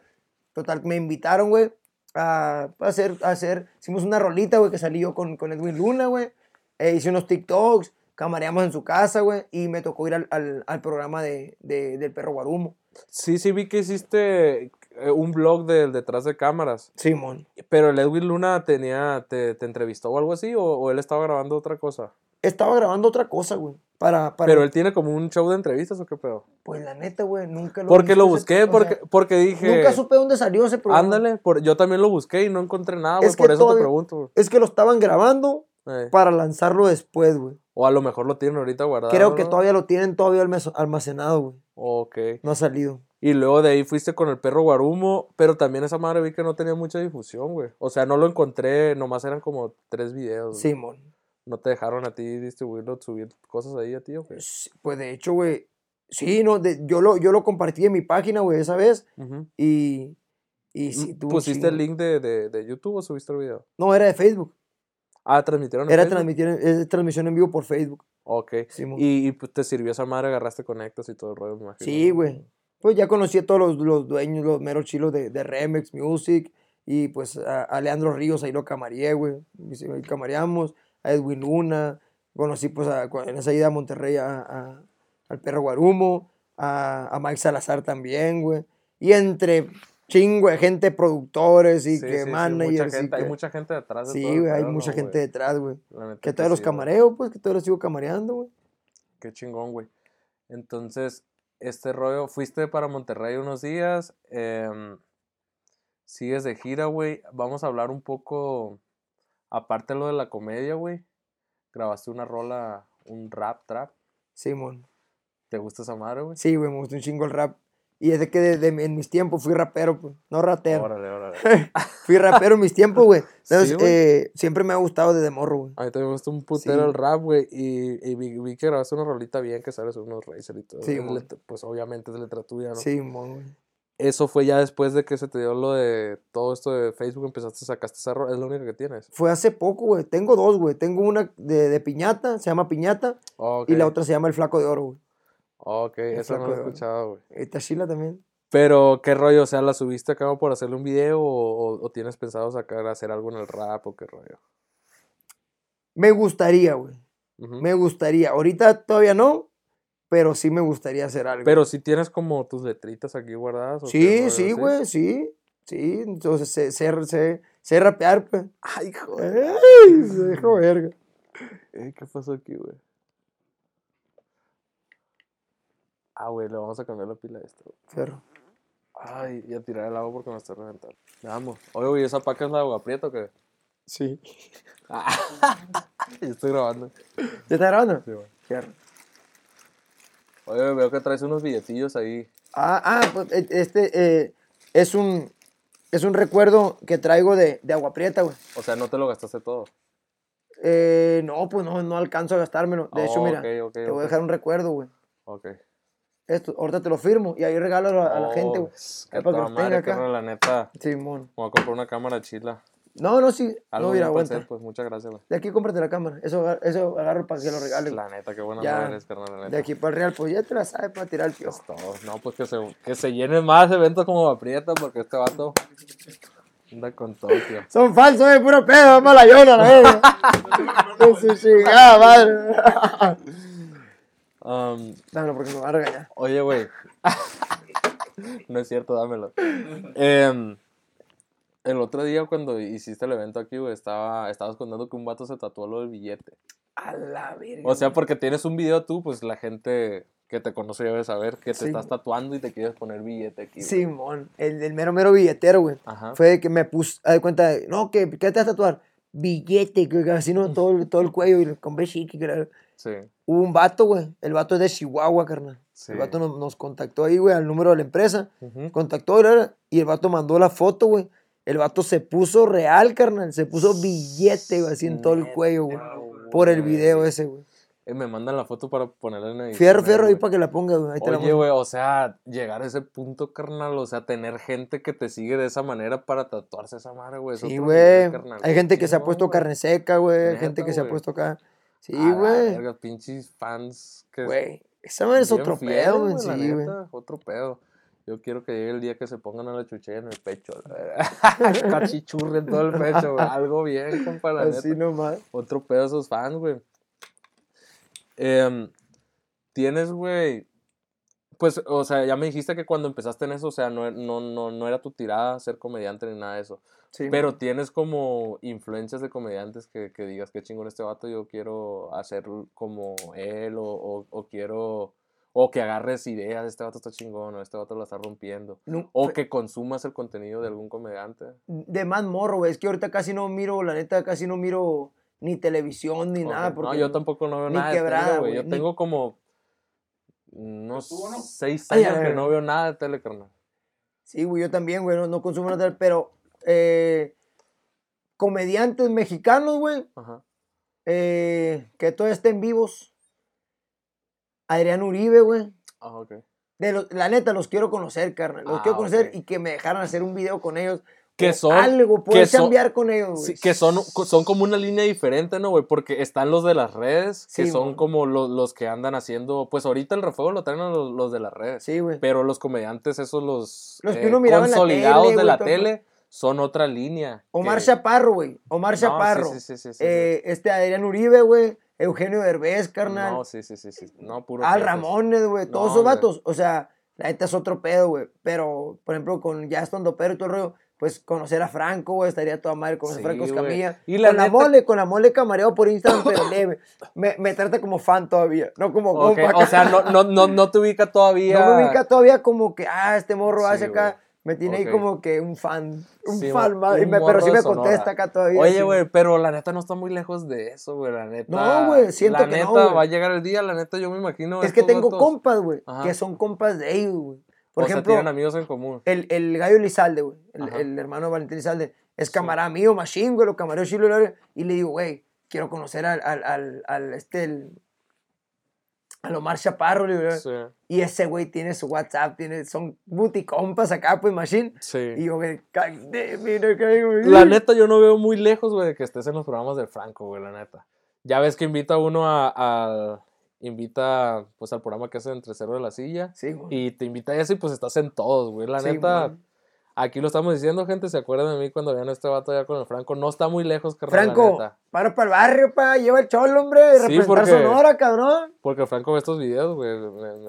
Total, me invitaron, güey, a, a hacer, a hacer, hicimos una rolita, güey, que salió con, con Edwin Luna, güey. Eh, hice unos TikToks, camareamos en su casa, güey, y me tocó ir al, al, al programa de, de- del perro Guarumo. Sí, sí, vi que hiciste eh, un blog del detrás de cámaras. Simón. Pero el Edwin Luna tenía, te, te entrevistó o algo así, o, o él estaba grabando otra cosa. Estaba grabando otra cosa, güey. Para, para, Pero él tiene como un show de entrevistas o qué pedo. Pues la neta, güey, nunca lo Porque lo ese- busqué, o porque, sea, porque dije. Nunca supe dónde salió ese programa. Ándale, por, yo también lo busqué y no encontré nada, güey. Es Por eso todavía- te pregunto. Es que lo estaban grabando güey. Eh, para lanzarlo después, güey. O a lo mejor lo tienen ahorita guardado. Creo que ¿no? todavía lo tienen todavía almac- almacenado, güey. Ok. No ha salido. Y luego de ahí fuiste con el perro Guarumo, pero también esa madre vi que no tenía mucha difusión, güey. O sea, no lo encontré, nomás eran como tres videos. Simón. ¿No te dejaron a ti distribuirlo, subir cosas ahí a ti o qué? Pues, de hecho, güey. Sí, no, de- yo, lo, yo lo compartí en mi página, güey, esa vez. Ujú. Y, Y sí, un ¿Pusiste el link de, de, de YouTube o subiste el video? No, era de Facebook. Ah, transmitieron en Era transmitir, es transmisión en vivo por Facebook. Ok. Y, y, pues, te sirvió esa madre, agarraste conectas y todo el rollo, me imagino. Sí, güey. Pues ya conocí a todos los, los dueños, los meros chilos de, de Remex Music. Y pues a, a Leandro Ríos, ahí lo camarié, güey. Ahí camareamos. A Edwin Luna. Conocí pues a- en esa ida a Monterrey a, al perro Guarumo. A, a Mike Salazar también, güey. Y entre chingo de gente, productores y Sí, que sí, sí, managers. mucha y gente, hay que- mucha gente detrás de Sí, güey, hay mucha ¿no, gente detrás, güey. Que todavía los camareo, pues, que todavía los sigo camareando, güey. Qué chingón, güey. Entonces, este rollo, fuiste para Monterrey unos días, em, sigues de gira, güey. Vamos a hablar un poco, aparte de lo de la comedia, güey. Grabaste una rola, un rap, trap. Simón. ¿Te gusta esa madre, güey? Sí, güey, me gusta un chingo el rap. Y es de que de- de- en mis tiempos fui rapero, pues. No ratero. Órale, órale. fui rapero en mis tiempos, güey. Entonces, Sí, eh, siempre me ha gustado desde morro, güey. A mí también me gusta un putero Sí. el rap, güey. Y, y vi, vi que grabaste una rolita bien que sales unos racer y todo. Sí, letra- pues obviamente es letra tuya, ¿no? Sí, mon, güey. Eso fue ya después de que se te dio lo de todo esto de Facebook, empezaste, sacaste esa rola. Es la única que tienes. Fue hace poco, güey. Tengo dos, güey. Tengo una de, de piñata, se llama Piñata. Ok. Y la otra se llama El Flaco de Oro, güey. Ok, esa no la he escuchado, güey. Esta chila también. Pero, ¿qué rollo? O sea, ¿la subiste acá por hacerle un video o, o- o tienes pensado sacar, hacer algo en el rap o qué rollo? Me gustaría, güey. Me gustaría. Ahorita todavía no, pero sí me gustaría hacer algo. Pero si tienes como tus letritas aquí guardadas. ¿o Sí, sí, güey, sí. Sí, entonces sé, sé, sé, sé rapear, pues. Ay, joder. Ay, se dejó verga. Eh, ¿Qué pasó aquí, güey? Ah, güey, le vamos a cambiar la pila a esto. Ferro. Ay, y a tirar el agua porque me está reventando. Vamos. Oye, güey, ¿esa paca es la agua prieta o qué? Sí. Yo estoy grabando. ¿Ya está grabando? Sí, güey. Ferro. Oye, veo que traes unos billetillos ahí. Ah, ah, pues e- este eh, es un es un recuerdo que traigo de, de agua prieta, güey. O sea, no te lo gastaste todo. Eh, no, pues no, no alcanzo a gastármelo. De hecho, Oh, mira, te voy a dejar un recuerdo, güey. Ok. Esto, ahorita te lo firmo y ahí regalo a, la- a la gente, güey. Oh, Qué para que los tenga acá. carnal, la neta. Simón. Me voy a comprar una cámara chila. No, no, sí. Algo no, mira, hacer, pues muchas gracias, güey. De aquí cómprate la cámara. Eso, eso agarro para que lo regale. La neta, qué buena Ya. madre eres, carnal, la neta. De aquí para el Real, pues ya te la sabes para tirar el piojo. Es todo. No, pues que se, que se llenen más eventos como Aprieta, porque este vato anda con todo, tío. Son falsos, eh, puro pedo, vamos a la. Con su chingada madre. Um, Dámelo porque me va a regañar. oye, güey. no es cierto, dámelo. Em, el otro día cuando hiciste el evento aquí, güey, estaba, estabas contando que un vato se tatuó lo del billete. A la verga. O sea, porque tienes un video tú, pues la gente que te conoce debe saber que te Sí. estás tatuando y te quieres poner billete aquí. Simón, el, el mero mero billetero, güey. Fue que me puse, a de cuenta, de, no, que ¿qué te vas a tatuar? Billete, que así no, todo, todo el cuello y compré chiqui, que era- Sí, Hubo un vato, güey. El vato es de Chihuahua, carnal. sí. El vato nos, nos contactó ahí, güey, al número de la empresa. Contactó, y el vato mandó la foto, güey. El vato se puso real, carnal. Se puso billete, güey, así en todo el cuello, güey. Por el video ese, güey. Eh, me mandan la foto para ponerla en edición. Fierro, fierro ahí para que la ponga, güey. Ahí te la Oye, güey, o sea, llegar a ese punto, carnal, o sea, tener gente que te sigue de esa manera para tatuarse esa madre, güey. Sí, güey. Hay gente que se ha puesto carne seca, güey. Gente que se ha puesto acá. Sí, A güey. pinches fans que Güey. Esa madre es otro pedo, güey. Sí, güey. Otro pedo. Yo quiero que llegue el día que se pongan a la chuchilla en el pecho. Cachichurre en todo el pecho, güey. Algo bien, compa, la Así neta. nomás. Otro pedo esos fans, güey. Em, Tienes, güey. Pues, o sea, ya me dijiste que cuando empezaste en eso, o sea, no, no, no, no era tu tirada ser comediante ni nada de eso. Sí, Pero tienes como influencias de comediantes que, que digas, qué chingón este vato, yo quiero hacer como él, o, o, o quiero. O que agarres ideas, este vato está chingón, o este vato la está rompiendo. No, O que consumas el contenido de algún comediante. de más morro, güey. Es que ahorita casi no miro, la neta, casi no miro ni televisión ni nada. Porque no, yo tampoco no veo ni nada de tele, quebrada, güey. Yo ni- tengo como unos ¿Tú no? seis años ay, que no veo nada de tele, carnal. Sí, güey, yo también, güey. No, no consumo nada, de tele, pero eh, comediantes mexicanos, güey, eh, que todavía estén vivos. Adrián Uribe, güey. Ah. De los- la neta, los quiero conocer, carnal. Los Ah, quiero conocer y que me dejaran hacer un video con ellos. Que son- Algo, que son- chambear con ellos, Sí, que son, son como una línea diferente, ¿no, güey? Porque están los de las redes, que Sí, son como lo- los que andan haciendo. Pues ahorita el refuego lo traen los, los de las redes. Sí, güey. Pero los comediantes, esos los, Los que eh, en la consolidados tele, de la tele, son otra línea. Omar que- Chaparro, güey. Omar No, Chaparro. sí, sí, sí, sí, sí. Eh, este Adrián Uribe, güey. Eugenio Derbez, carnal. No, sí, sí, sí, sí. No, puro Al. Ramones, güey. Todos esos vatos. O sea, la neta es otro pedo, güey. Pero, por ejemplo, con ya estando pero y todo el rollo, pues conocer a Franco, güey, estaría toda madre conocer Sí, a Franco. Escamilla. Y la con la mole, con la mole camareado por Instagram, pero leve. Me, me trata como fan todavía, no como Ok, compa. O sea, no, no, no, no te ubica todavía. No me ubica todavía como que, ah, este morro Sí, hace acá. güey. Me tiene ahí como que un fan, un Sí, fan más. me- pero sí me contesta acá todavía. Oye, güey, pero la neta no está muy lejos de eso, güey, la neta. No, güey, siento la que no, neta güey. va a llegar el día, la neta yo me imagino. Es que tengo compas, güey, que son compas de ellos, güey. Por o sea, ejemplo, tienen amigos en común. el, el gallo Lizalde, güey, el, hermano de Valentín Lizalde, es Sí. camarada mío, machín, güey, lo camarero chilo, y le digo, güey, quiero conocer al, al, al, al, este, el, al Omar Chaparro, le digo, Sí, y ese güey tiene su WhatsApp, tiene, son booty compas acá, pues, machín, sí. y yo, güey, "Cagde, mira, güey". La neta yo no veo muy lejos, güey, de que estés en los programas del Franco, güey, la neta. Ya ves que invita uno a, a- invita pues al programa que hace entre cero de la silla Sí, güey. y te invita a eso y pues estás en todos, güey. La Sí, neta. Aquí lo estamos diciendo, gente, se acuerdan de mí cuando vean a este vato allá con el Franco, no está muy lejos, carnal, la Franco, para para el barrio, pa, lleva el cholo, hombre, Sí, representar porque- Sonora, cabrón. Porque Franco ve estos videos, güey,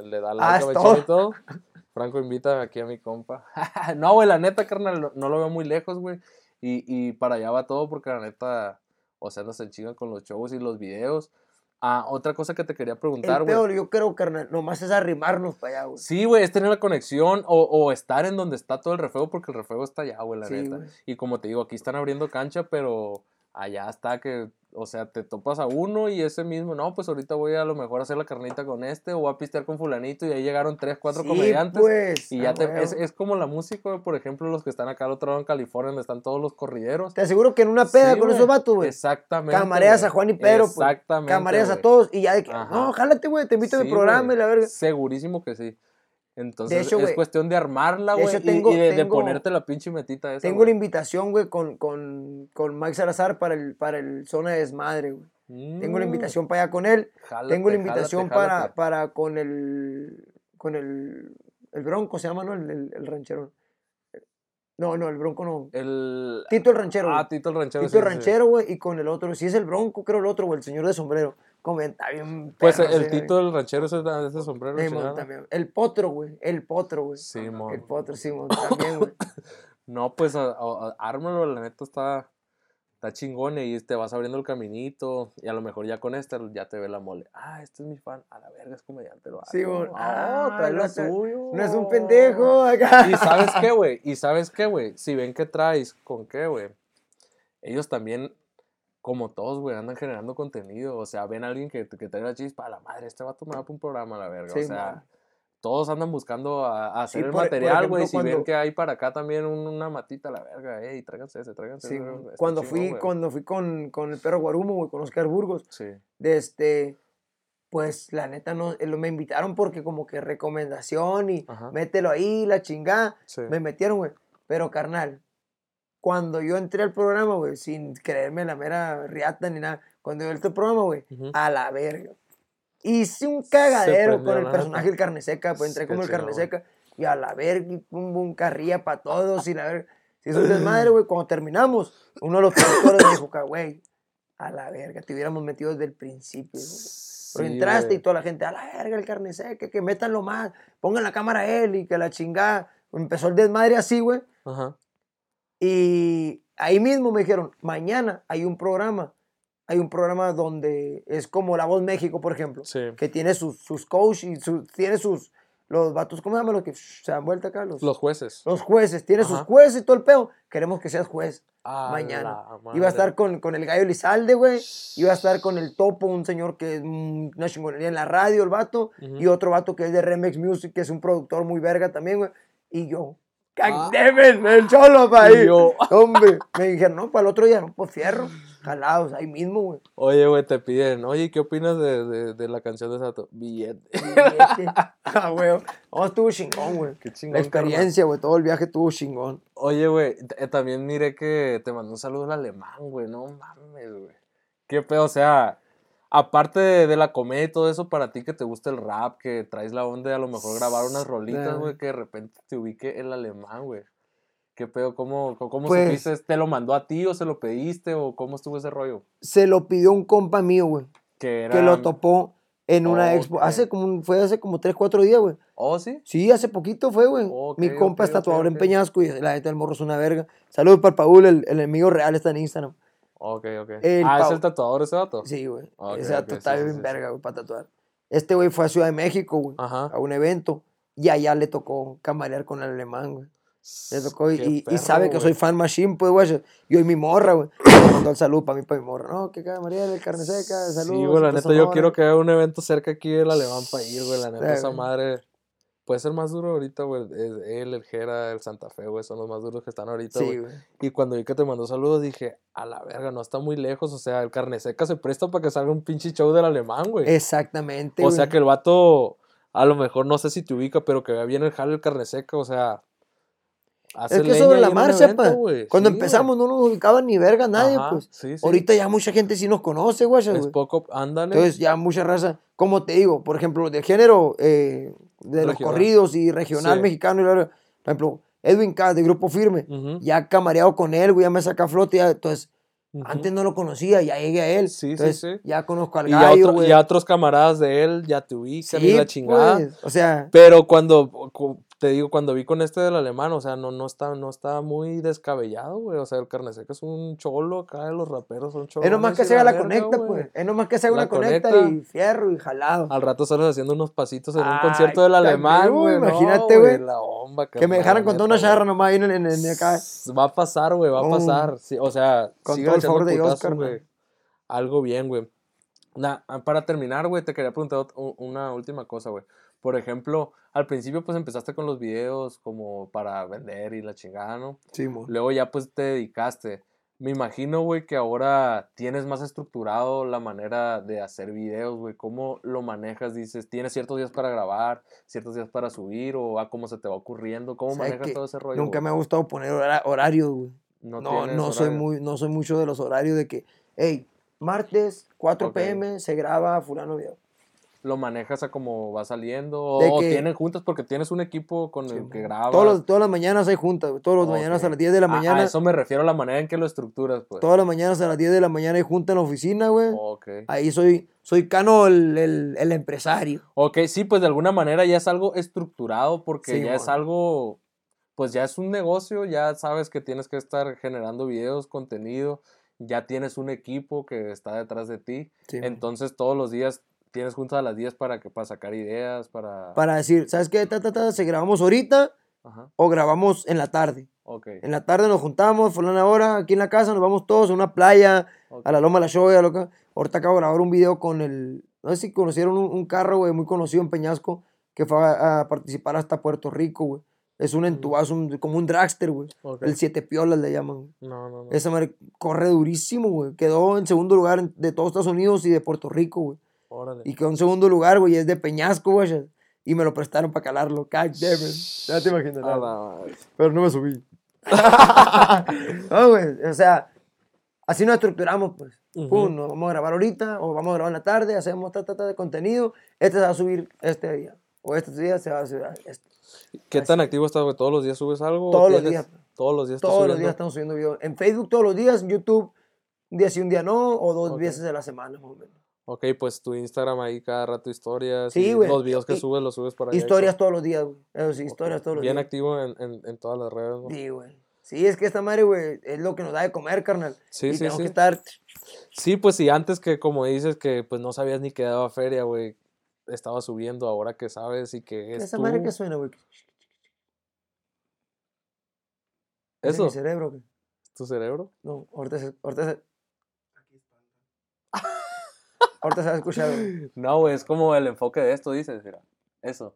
le da Ah, like es a todo. Bechín y todo. Franco invita aquí a mi compa. no, güey, la neta, carnal, no, no lo veo muy lejos, güey. Y, y para allá va todo porque la neta, o sea, no se chingan con los shows y los videos. Ah, otra cosa que te quería preguntar, güey. peor, yo creo, carnal, nomás es arrimarnos para allá, güey. Sí, güey, es tener la conexión o, o estar en donde está todo el refuego porque el refuego está allá, güey, la Sí, neta. Y como te digo, aquí están abriendo cancha, pero allá está que, o sea, te topas a uno y ese mismo, no, pues ahorita voy a lo mejor a hacer la carnita con este o voy a pistear con fulanito y ahí llegaron tres, cuatro Sí, comediantes. pues, Y ya te, es, es como la música, por ejemplo, los que están acá al otro lado en California, donde están todos los corrideros. Te aseguro que en una peda Sí, con güey, esos vatos, güey. Exactamente. Camareas a. Juan y Pedro, pues. Exactamente. Camareas a todos y ya de que, no, jálate, güey, te invito a mi programa y la verga. Segurísimo que sí. Entonces hecho, es cuestión de armarla, güey, y- de, ponerte la pinche metita esa, Tengo güey. una invitación, güey, con, con, con Mike Salazar para el, para el Zona de Desmadre, güey. Tengo la Mm, invitación para allá con él. jálate, Tengo la invitación jálate. para, para con el, con el, el Bronco, se llama, ¿no? El, el, el ranchero. No, no, el Bronco no. El... Tito el ranchero. Ah, Tito el ranchero. Tito sí, el ranchero, güey, y con el otro, si es el Bronco, creo el otro, güey, el señor de sombrero. Comenta bien. Pues el ese, Tito del ranchero ese, ese sombrero. güey. Chingado. también. El potro, güey. El potro, güey. Sí, mon. El potro, Simón, también, güey. No, pues a- a- a- ármalo, la neta está, está chingón y te vas abriendo el caminito y a lo mejor ya con este ya te ve la mole. Ah, este es mi fan, a la verga es comediante, lo Sí, hago. mon. Ah, Ah, trae no lo suyo. No es un pendejo acá. Y sabes qué, güey, y sabes qué, güey, si ven que traes, ¿con qué, güey? Ellos también, como todos, güey, andan generando contenido, o sea, ven a alguien que, que trae la chispa, a la madre, este va para un programa, a la verga, Sí, o sea... Todos andan buscando a, a hacer Sí, el por- por material, güey. Si ven que hay para acá también un- una matita, a la verga, ey, tráiganse ese, tráiganse Sí, ese. está cuando, fui, cuando fui con, con el perro Guarumo, güey, con Oscar Burgos, Sí. de este, pues la neta no, eh, me invitaron porque como que recomendación y Ajá. mételo ahí, la chingada, me metieron, güey. Pero carnal, cuando yo entré al programa, güey, sin creerme la mera riata ni nada, cuando yo entré al programa, güey, Ujú. a la verga. Hice un cagadero con el personaje del carne seca, pues entré como el carne seca y a la verga, y pum, pum, carrilla para todos y la verga. Si es un desmadre, güey, cuando terminamos, uno de los productores me dijo, "Ca- güey, a la verga, te hubiéramos metido desde el principio. güey". Pero entraste y toda la gente, a la verga, el carne seca, que métanlo más, pongan la cámara a él y que la chingada. Empezó el desmadre así, güey. Ajá. Y ahí mismo me dijeron, mañana hay un programa. Hay un programa donde es como La Voz México, por ejemplo, Sí. que tiene sus, sus coach y sus, tiene sus, los vatos, ¿cómo se llama? Los que se han vuelto acá, los, Los jueces. los jueces, tiene sus Ajá. jueces y todo el pedo. Queremos que seas juez mañana. Iba a estar con, con el gallo Lizalde, güey. Iba a estar con el Topo, un señor que es mm, una chingonería en la radio, el vato. Ujú. Y otro vato que es de Remix Music, que es un productor muy verga también, güey. Y yo, Ah. El cholo, pa' Y ahí. yo- Hombre, me dijeron, no, para el otro día, no, pues fierro. jalados, ahí mismo, güey. Oye, güey, te piden, oye, ¿qué opinas de, de, de la canción de Sato? Billete. Billete. Ah, güey. No, estuvo chingón, güey. Qué chingón. La experiencia, güey, todo el viaje estuvo chingón. Oye, güey, eh, también miré que te mandó un saludo al alemán, güey. No mames, güey. Qué pedo, o sea, aparte de, de la comedia y todo eso, para ti que te gusta el rap, que traes la onda de a lo mejor grabar unas rolitas, güey, que de repente te ubique el alemán, güey. ¿Qué pedo? ¿Cómo, cómo Pues- supiste? ¿Te lo mandó a ti o se lo pediste o cómo estuvo ese rollo? Se lo pidió un compa mío, güey, Que lo topó en una expo. Hace como, fue hace como 3, 4 días, güey. ¿Oh, sí? Sí, hace poquito fue, güey. Mi compa ok, es tatuador en. Peñasco y la neta del morro es una verga. Saludos para Paul, el, el enemigo real está en Instagram. Ok, ok. El ah, ¿es Pau- el tatuador ese vato? Sí, güey. Ok, Ese dato ok, está sí, bien sí, verga, güey, para tatuar. Este güey fue a Ciudad de México, güey, a un evento. Y allá le tocó camarear con el alemán, güey. Le tocó y, Qué y- perro, sabe que güey. soy fan machine, pues, güey. Yo y mi morra, güey. Me mandó el saludo para mí, para mi morra. No, que cada María de carne seca, saludos. Sí, güey, la neta, yo quiero que haya un evento cerca aquí del Alemán para ir, güey. La neta, Sí, esa madre puede ser más duro ahorita, güey. Es Él, el Jera, el Santa Fe, güey, son los más duros que están ahorita, güey. Y cuando vi que te mandó saludos, dije, a la verga, no está muy lejos. O sea, el carne seca se presta para que salga un pinche show del Alemán, güey. Exactamente, O sea, que el vato, a lo mejor no sé si te ubica, pero que vea bien el jale el carne seca, o sea. hace Es que sobre la marcha, evento, pa. Cuando Sí, empezamos no nos ubicaba ni verga nadie, Ajá, pues. sí, sí. Ahorita ya mucha gente sí nos conoce, güey. es poco, ándale. Entonces ya mucha raza, como te digo, por ejemplo, del género eh, de los corridos y regional Sí. mexicano, y la por ejemplo, Edwin Cass de Grupo Firme, Ujú, ya camareado con él, güey, ya me saca a flote, ya, entonces antes no lo conocía, ya llegué a él, Sí, sí, entonces sí. ya conozco al Y ya, gallo, otro- güey. y ya otros camaradas de él ya te ubican y Sí, la chingada. pues, o sea, Pero cuando, cu- te digo, cuando vi con este del alemán, o sea, no, no, está, no está muy descabellado, güey. O sea, el carne seca es un cholo acá, los raperos son cholos. es nomás que se haga la conecta, pues, es nomás que se haga una conecta conecta. y fierro y jalado. Al rato sales haciendo unos pasitos en un Ay, concierto del alemán, güey. no, imagínate, güey. La bomba, que me dejaran con toda una charra nomás ahí en, en, en acá. Va a pasar, güey, va a Con- pasar. Sí, o sea, con todo el favor de Dios, güey. Algo bien, güey. Na- ah, para terminar, güey, te quería preguntar una última cosa, güey. Por ejemplo, al principio pues empezaste con los videos como para vender y la chingada, ¿no? Sí, mo. Luego ya pues te dedicaste. Me imagino, güey, que ahora tienes más estructurado la manera de hacer videos, güey. ¿Cómo lo manejas? Dices, ¿tienes ciertos días para grabar, ciertos días para subir o a cómo se te va ocurriendo? ¿Cómo ¿Sabes manejas todo ese rollo? Nunca güey? me ha gustado poner hora- horarios, güey. No, No, no soy muy, no soy mucho de los horarios de que, hey, martes, 4 Ok. pm, se graba fulano video. Lo manejas a como va saliendo o, tienen juntas porque tienes un equipo con el que grabas. Todos los- todas las mañanas hay juntas. Todas las mañanas a las 10 de la mañana. A, eso me refiero a la manera en que lo estructuras, pues. Todas las mañanas a las 10 de la mañana hay junta en la oficina, güey. Ok. Ahí soy, soy Cano el, el, el empresario. Ok, sí, pues de alguna manera ya es algo estructurado porque Sí, ya es algo, pues ya es un negocio, ya sabes que tienes que estar generando videos, contenido, ya tienes un equipo que está detrás de ti, Sí, entonces todos los días tienes juntas a las 10 para, que, para sacar ideas, para... Para decir, ¿sabes qué? Ta, ta, ta, ¿Se grabamos ahorita Ajá, o grabamos en la tarde? En la tarde nos juntamos, fulana hora, aquí en la casa, nos vamos todos a una playa, a la Loma de la Shoya, loca. Ahorita acabo de grabar un video con el. No sé si conocieron un, un carro, güey, muy conocido en Peñasco, que fue a, a participar hasta Puerto Rico, güey. Es un entubazo, un- como un dragster, güey. El siete piolas le llaman. No, no, no. Esa madre corre durísimo, güey. Quedó en segundo lugar de todos Estados Unidos y de Puerto Rico, güey. Órale. Y quedó en segundo lugar, güey, es de Peñasco, güey. Y me lo prestaron para calarlo. God damn it. Ya te imaginas. A la madre. Pero no me subí. no, güey. O sea, así nos estructuramos, pues. Pum, nos vamos a grabar ahorita, o vamos a grabar en la tarde, hacemos ta, ta, ta de contenido. Este se va a subir este día. O este día se va a subir este. ¿Qué Así. tan activo estás, güey? ¿Todos los días subes algo? Todos los días. Todos los días Todos los días estamos subiendo videos. En Facebook todos los días, en YouTube un día sí, un día no, o dos Ok. veces a la semana, más o menos. Ok, pues tu Instagram ahí cada rato historias. Sí, güey. Los videos que Y- subes, los subes para allá. Historias todos los días, güey. Sí, historias todos los Bien días. activo en, en, en todas las redes, ¿no? Sí, güey. Sí, es que esta madre, güey, es lo que nos da de comer, carnal. Sí, y sí, tenemos sí. que estar Sí, pues sí, antes que como dices que pues no sabías ni que daba feria, güey. Estaba subiendo, ahora que sabes y que es Esa tú. madre que suena, güey. ¿Es Eso, mi cerebro, güey? tu cerebro. No, ahorita se, ahorita se... ahorita se va a escuchar, güey. No, güey, es como el enfoque de esto, dices, mira. Eso.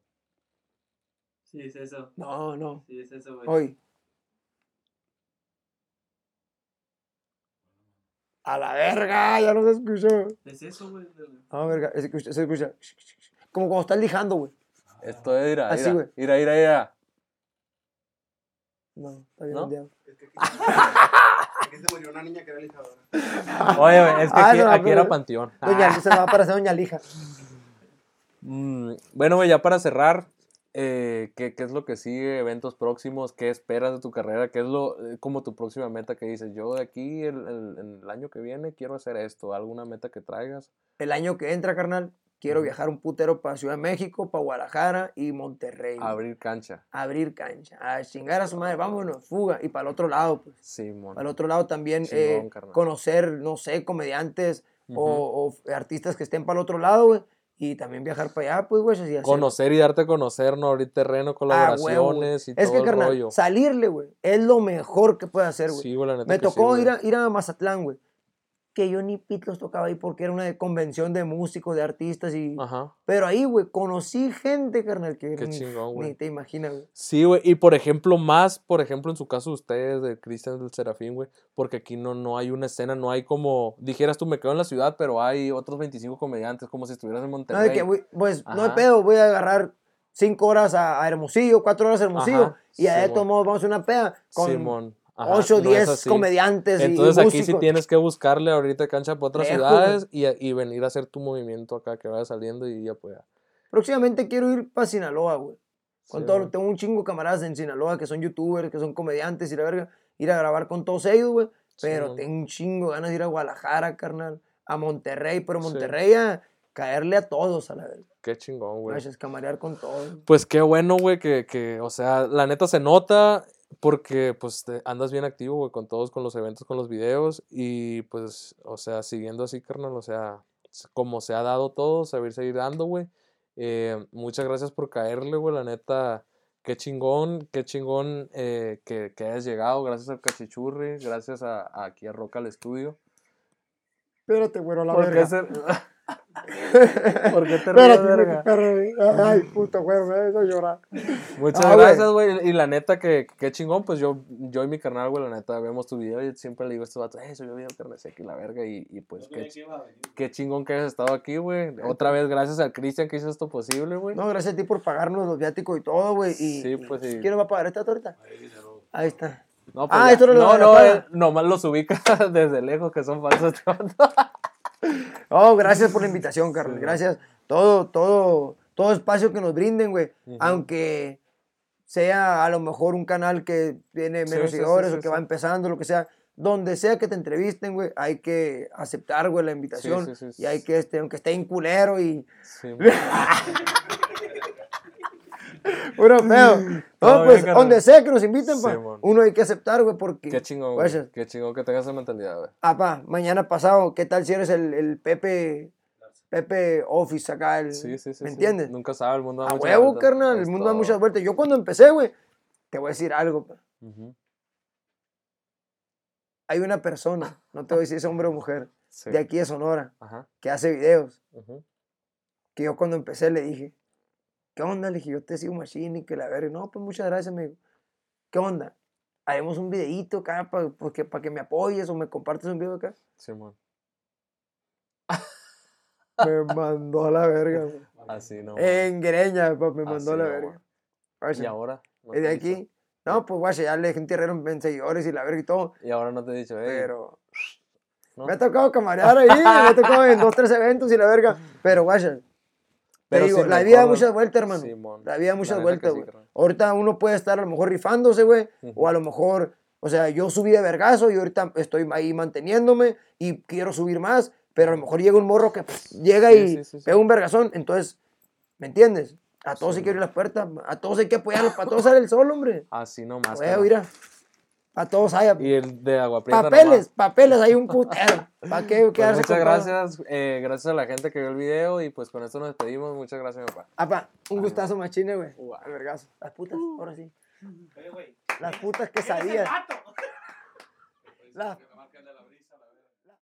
Sí, es eso. No, no. Sí, es eso, güey. Hoy. A la verga, ya no se escuchó. Es eso, güey. A verga, se escucha, se escucha. Como cuando estás lijando, güey. Esto es, mira, Así, güey. mira, mira, mira. No, está bien ¿No? Es que aquí, aquí se murió una niña que era lijadora. Oye, es que Ah, aquí, no, aquí pero- era panteón. Doña Lija, se va para hacer Doña Lija. Mm, bueno, güey, ya para cerrar, eh, ¿qué, qué es lo que sigue? ¿Eventos próximos? ¿Qué esperas de tu carrera? ¿Qué es lo eh, como tu próxima meta que dices? Yo de aquí, el, el- el año que viene, quiero hacer esto. ¿Alguna meta que traigas? El año que entra, carnal, quiero viajar un putero para Ciudad de México, para Guadalajara y Monterrey. güey. Abrir cancha. Abrir cancha. A chingar a su madre, vámonos, fuga. Y para el otro lado, pues. Simón. Para el otro lado también eh, conocer, no sé, comediantes o, o artistas que estén para el otro lado, güey. Y también viajar para allá, pues, güey. Conocer y darte a conocer, ¿no? Abrir terreno, Ah, huevo, güey. colaboraciones y Es todo que, el carnal, rollo. salirle, güey, es lo mejor que puede hacer, güey. Sí, güey, la neta Me sí, tocó güey. ir, a, ir a Mazatlán, güey. Que yo ni pit los tocaba ahí porque era una convención de músicos, de artistas y... Ajá. Pero ahí, güey, conocí gente, carnal, que Qué ni, chingón, güey. ni te imaginas, güey. Sí, güey. Y por ejemplo, más, por ejemplo, en su caso ustedes, de Cristian del Serafín, güey, porque aquí no, no hay una escena, no hay como, dijeras tú, me quedo en la ciudad, pero hay otros 25 comediantes, como si estuvieras en No, Monterrey. de que, güey, pues, no hay Ajá. pedo, voy a agarrar cinco horas a, a Hermosillo, cuatro horas a Hermosillo, Ajá, y allá de todos modos vamos a una peda con Simón. Ajá, ocho, no es diez así. comediantes y- Entonces y aquí sí músicos. tienes que buscarle ahorita cancha para otras Lejos, ciudades y, y venir a hacer tu movimiento acá que vaya saliendo y ya pues. Próximamente quiero ir para Sinaloa, güey. Con Sí, todo, güey. tengo un chingo de camaradas en Sinaloa que son youtubers, que son comediantes y la verga. Ir a grabar con todos ellos, güey. Pero Simón. tengo un chingo de ganas de ir a Guadalajara, carnal. A Monterrey, pero Sí. Monterrey a caerle a todos a la verga. Qué chingón, güey. Gracias, camarear con todos. Pues qué bueno, güey, que, que, o sea, la neta se nota porque, pues, te- andas bien activo, güey, con todos, con los eventos, con los videos y, pues, o sea, siguiendo así, carnal, o sea, como se ha dado todo, saber seguir dando, güey. Eh, muchas gracias por caerle, güey, la neta, qué chingón, qué chingón eh, que, que hayas llegado, gracias al Cachichurri, gracias a, a aquí a Roca al estudio. Espérate, güero, la ¿Por qué, verga. ¿Por qué te ríes, verga? perro. Ay, puto güero, me hizo llorar. Muchas Ah, güey. gracias, güey. Y la neta, que qué chingón, pues yo, yo y mi carnal, güey, la neta, vemos tu video y siempre le digo a estos vatos, eh, soy el carne seca y la verga. Y, y pues, No qué, que qué chingón que hayas estado aquí, güey. Otra vez, gracias al Cristian que hizo esto posible, güey. No, gracias a ti por pagarnos los viáticos y todo, güey. Y, Sí, pues, sí. ¿Quién va a pagar esta torta? Ahí está. No, Ah, ya- esto era lo no, no, nomás los ubica desde lejos que son falsos. Oh, gracias por la invitación, Carlos. Gracias. Todo, todo, todo espacio que nos brinden, güey. Aunque sea a lo mejor un canal que tiene menos sí, seguidores sí, o que va empezando, lo que sea. Donde sea que te entrevisten, güey, hay que aceptar, güey, la invitación. sí, sí, sí. Y hay que, este, aunque esté en culero y... Sí. Puro feo. No, pues, bien, donde sea que nos inviten, pa, Simón. uno hay que aceptar, güey, porque... qué chingón, güey. Qué chingón que tengas esa mentalidad, güey. Apa, mañana pasado, ¿qué tal si eres el, el Pepe, Pepe Office acá? El, Sí, sí, sí. ¿Me sí. entiendes? Nunca sabe, el mundo da A muchas huevo, vueltas. carnal, el mundo da muchas vueltas. Yo cuando empecé, güey, te voy a decir algo, pa. Ujú. Hay una persona, no te voy a decir si es hombre o mujer, Sí. de aquí de Sonora, Ajá. que hace videos, ujú. que yo cuando empecé le dije, ¿qué onda? Le dije, yo te sigo machine y que la verga. No, pues muchas gracias, amigo. ¿Qué onda? Haremos un videíto acá para que, pa que me apoyes o me compartes un video acá. Simón. Me mandó a la verga, güey. Así no. En Greña, pa, me mandó a la no, verga. güey. Y ahora. no ¿Es te de he dicho. aquí? No, pues guacha, ya le dejé un tierrero en seguidores y la verga y todo. Y ahora no te he dicho, eh. Pero ¿no? me ha tocado camarear ahí, me ha tocado en dos, tres eventos y la verga. Pero guacha, Pero digo, sí, la vida da muchas vueltas, hermano. La vida da muchas vueltas, sí, güey. carnal. ahorita uno puede estar a lo mejor rifándose, güey. Ujú. O a lo mejor, o sea, yo subí de vergazo y ahorita estoy ahí manteniéndome y quiero subir más. Pero a lo mejor llega un morro que llega Sí, y sí, sí, sí. pega un vergazón. Entonces, ¿me entiendes? A todos Sí. hay que abrir las puertas, a todos hay que apoyarlos, para todos sale el sol, hombre. Así nomás. Güey, mira. A todos hay. Y el de agua prieta Papeles, papeles, hay un putero. ¿Para qué. Pues quedarse muchas gracias. eh, gracias a la gente que vio el video. Y pues con esto nos despedimos. Muchas gracias, papá. Apa, un gustazo machine, güey. Vergazo. Las putas, ahora sí. Las putas ¿quién es el quesadillas. vato?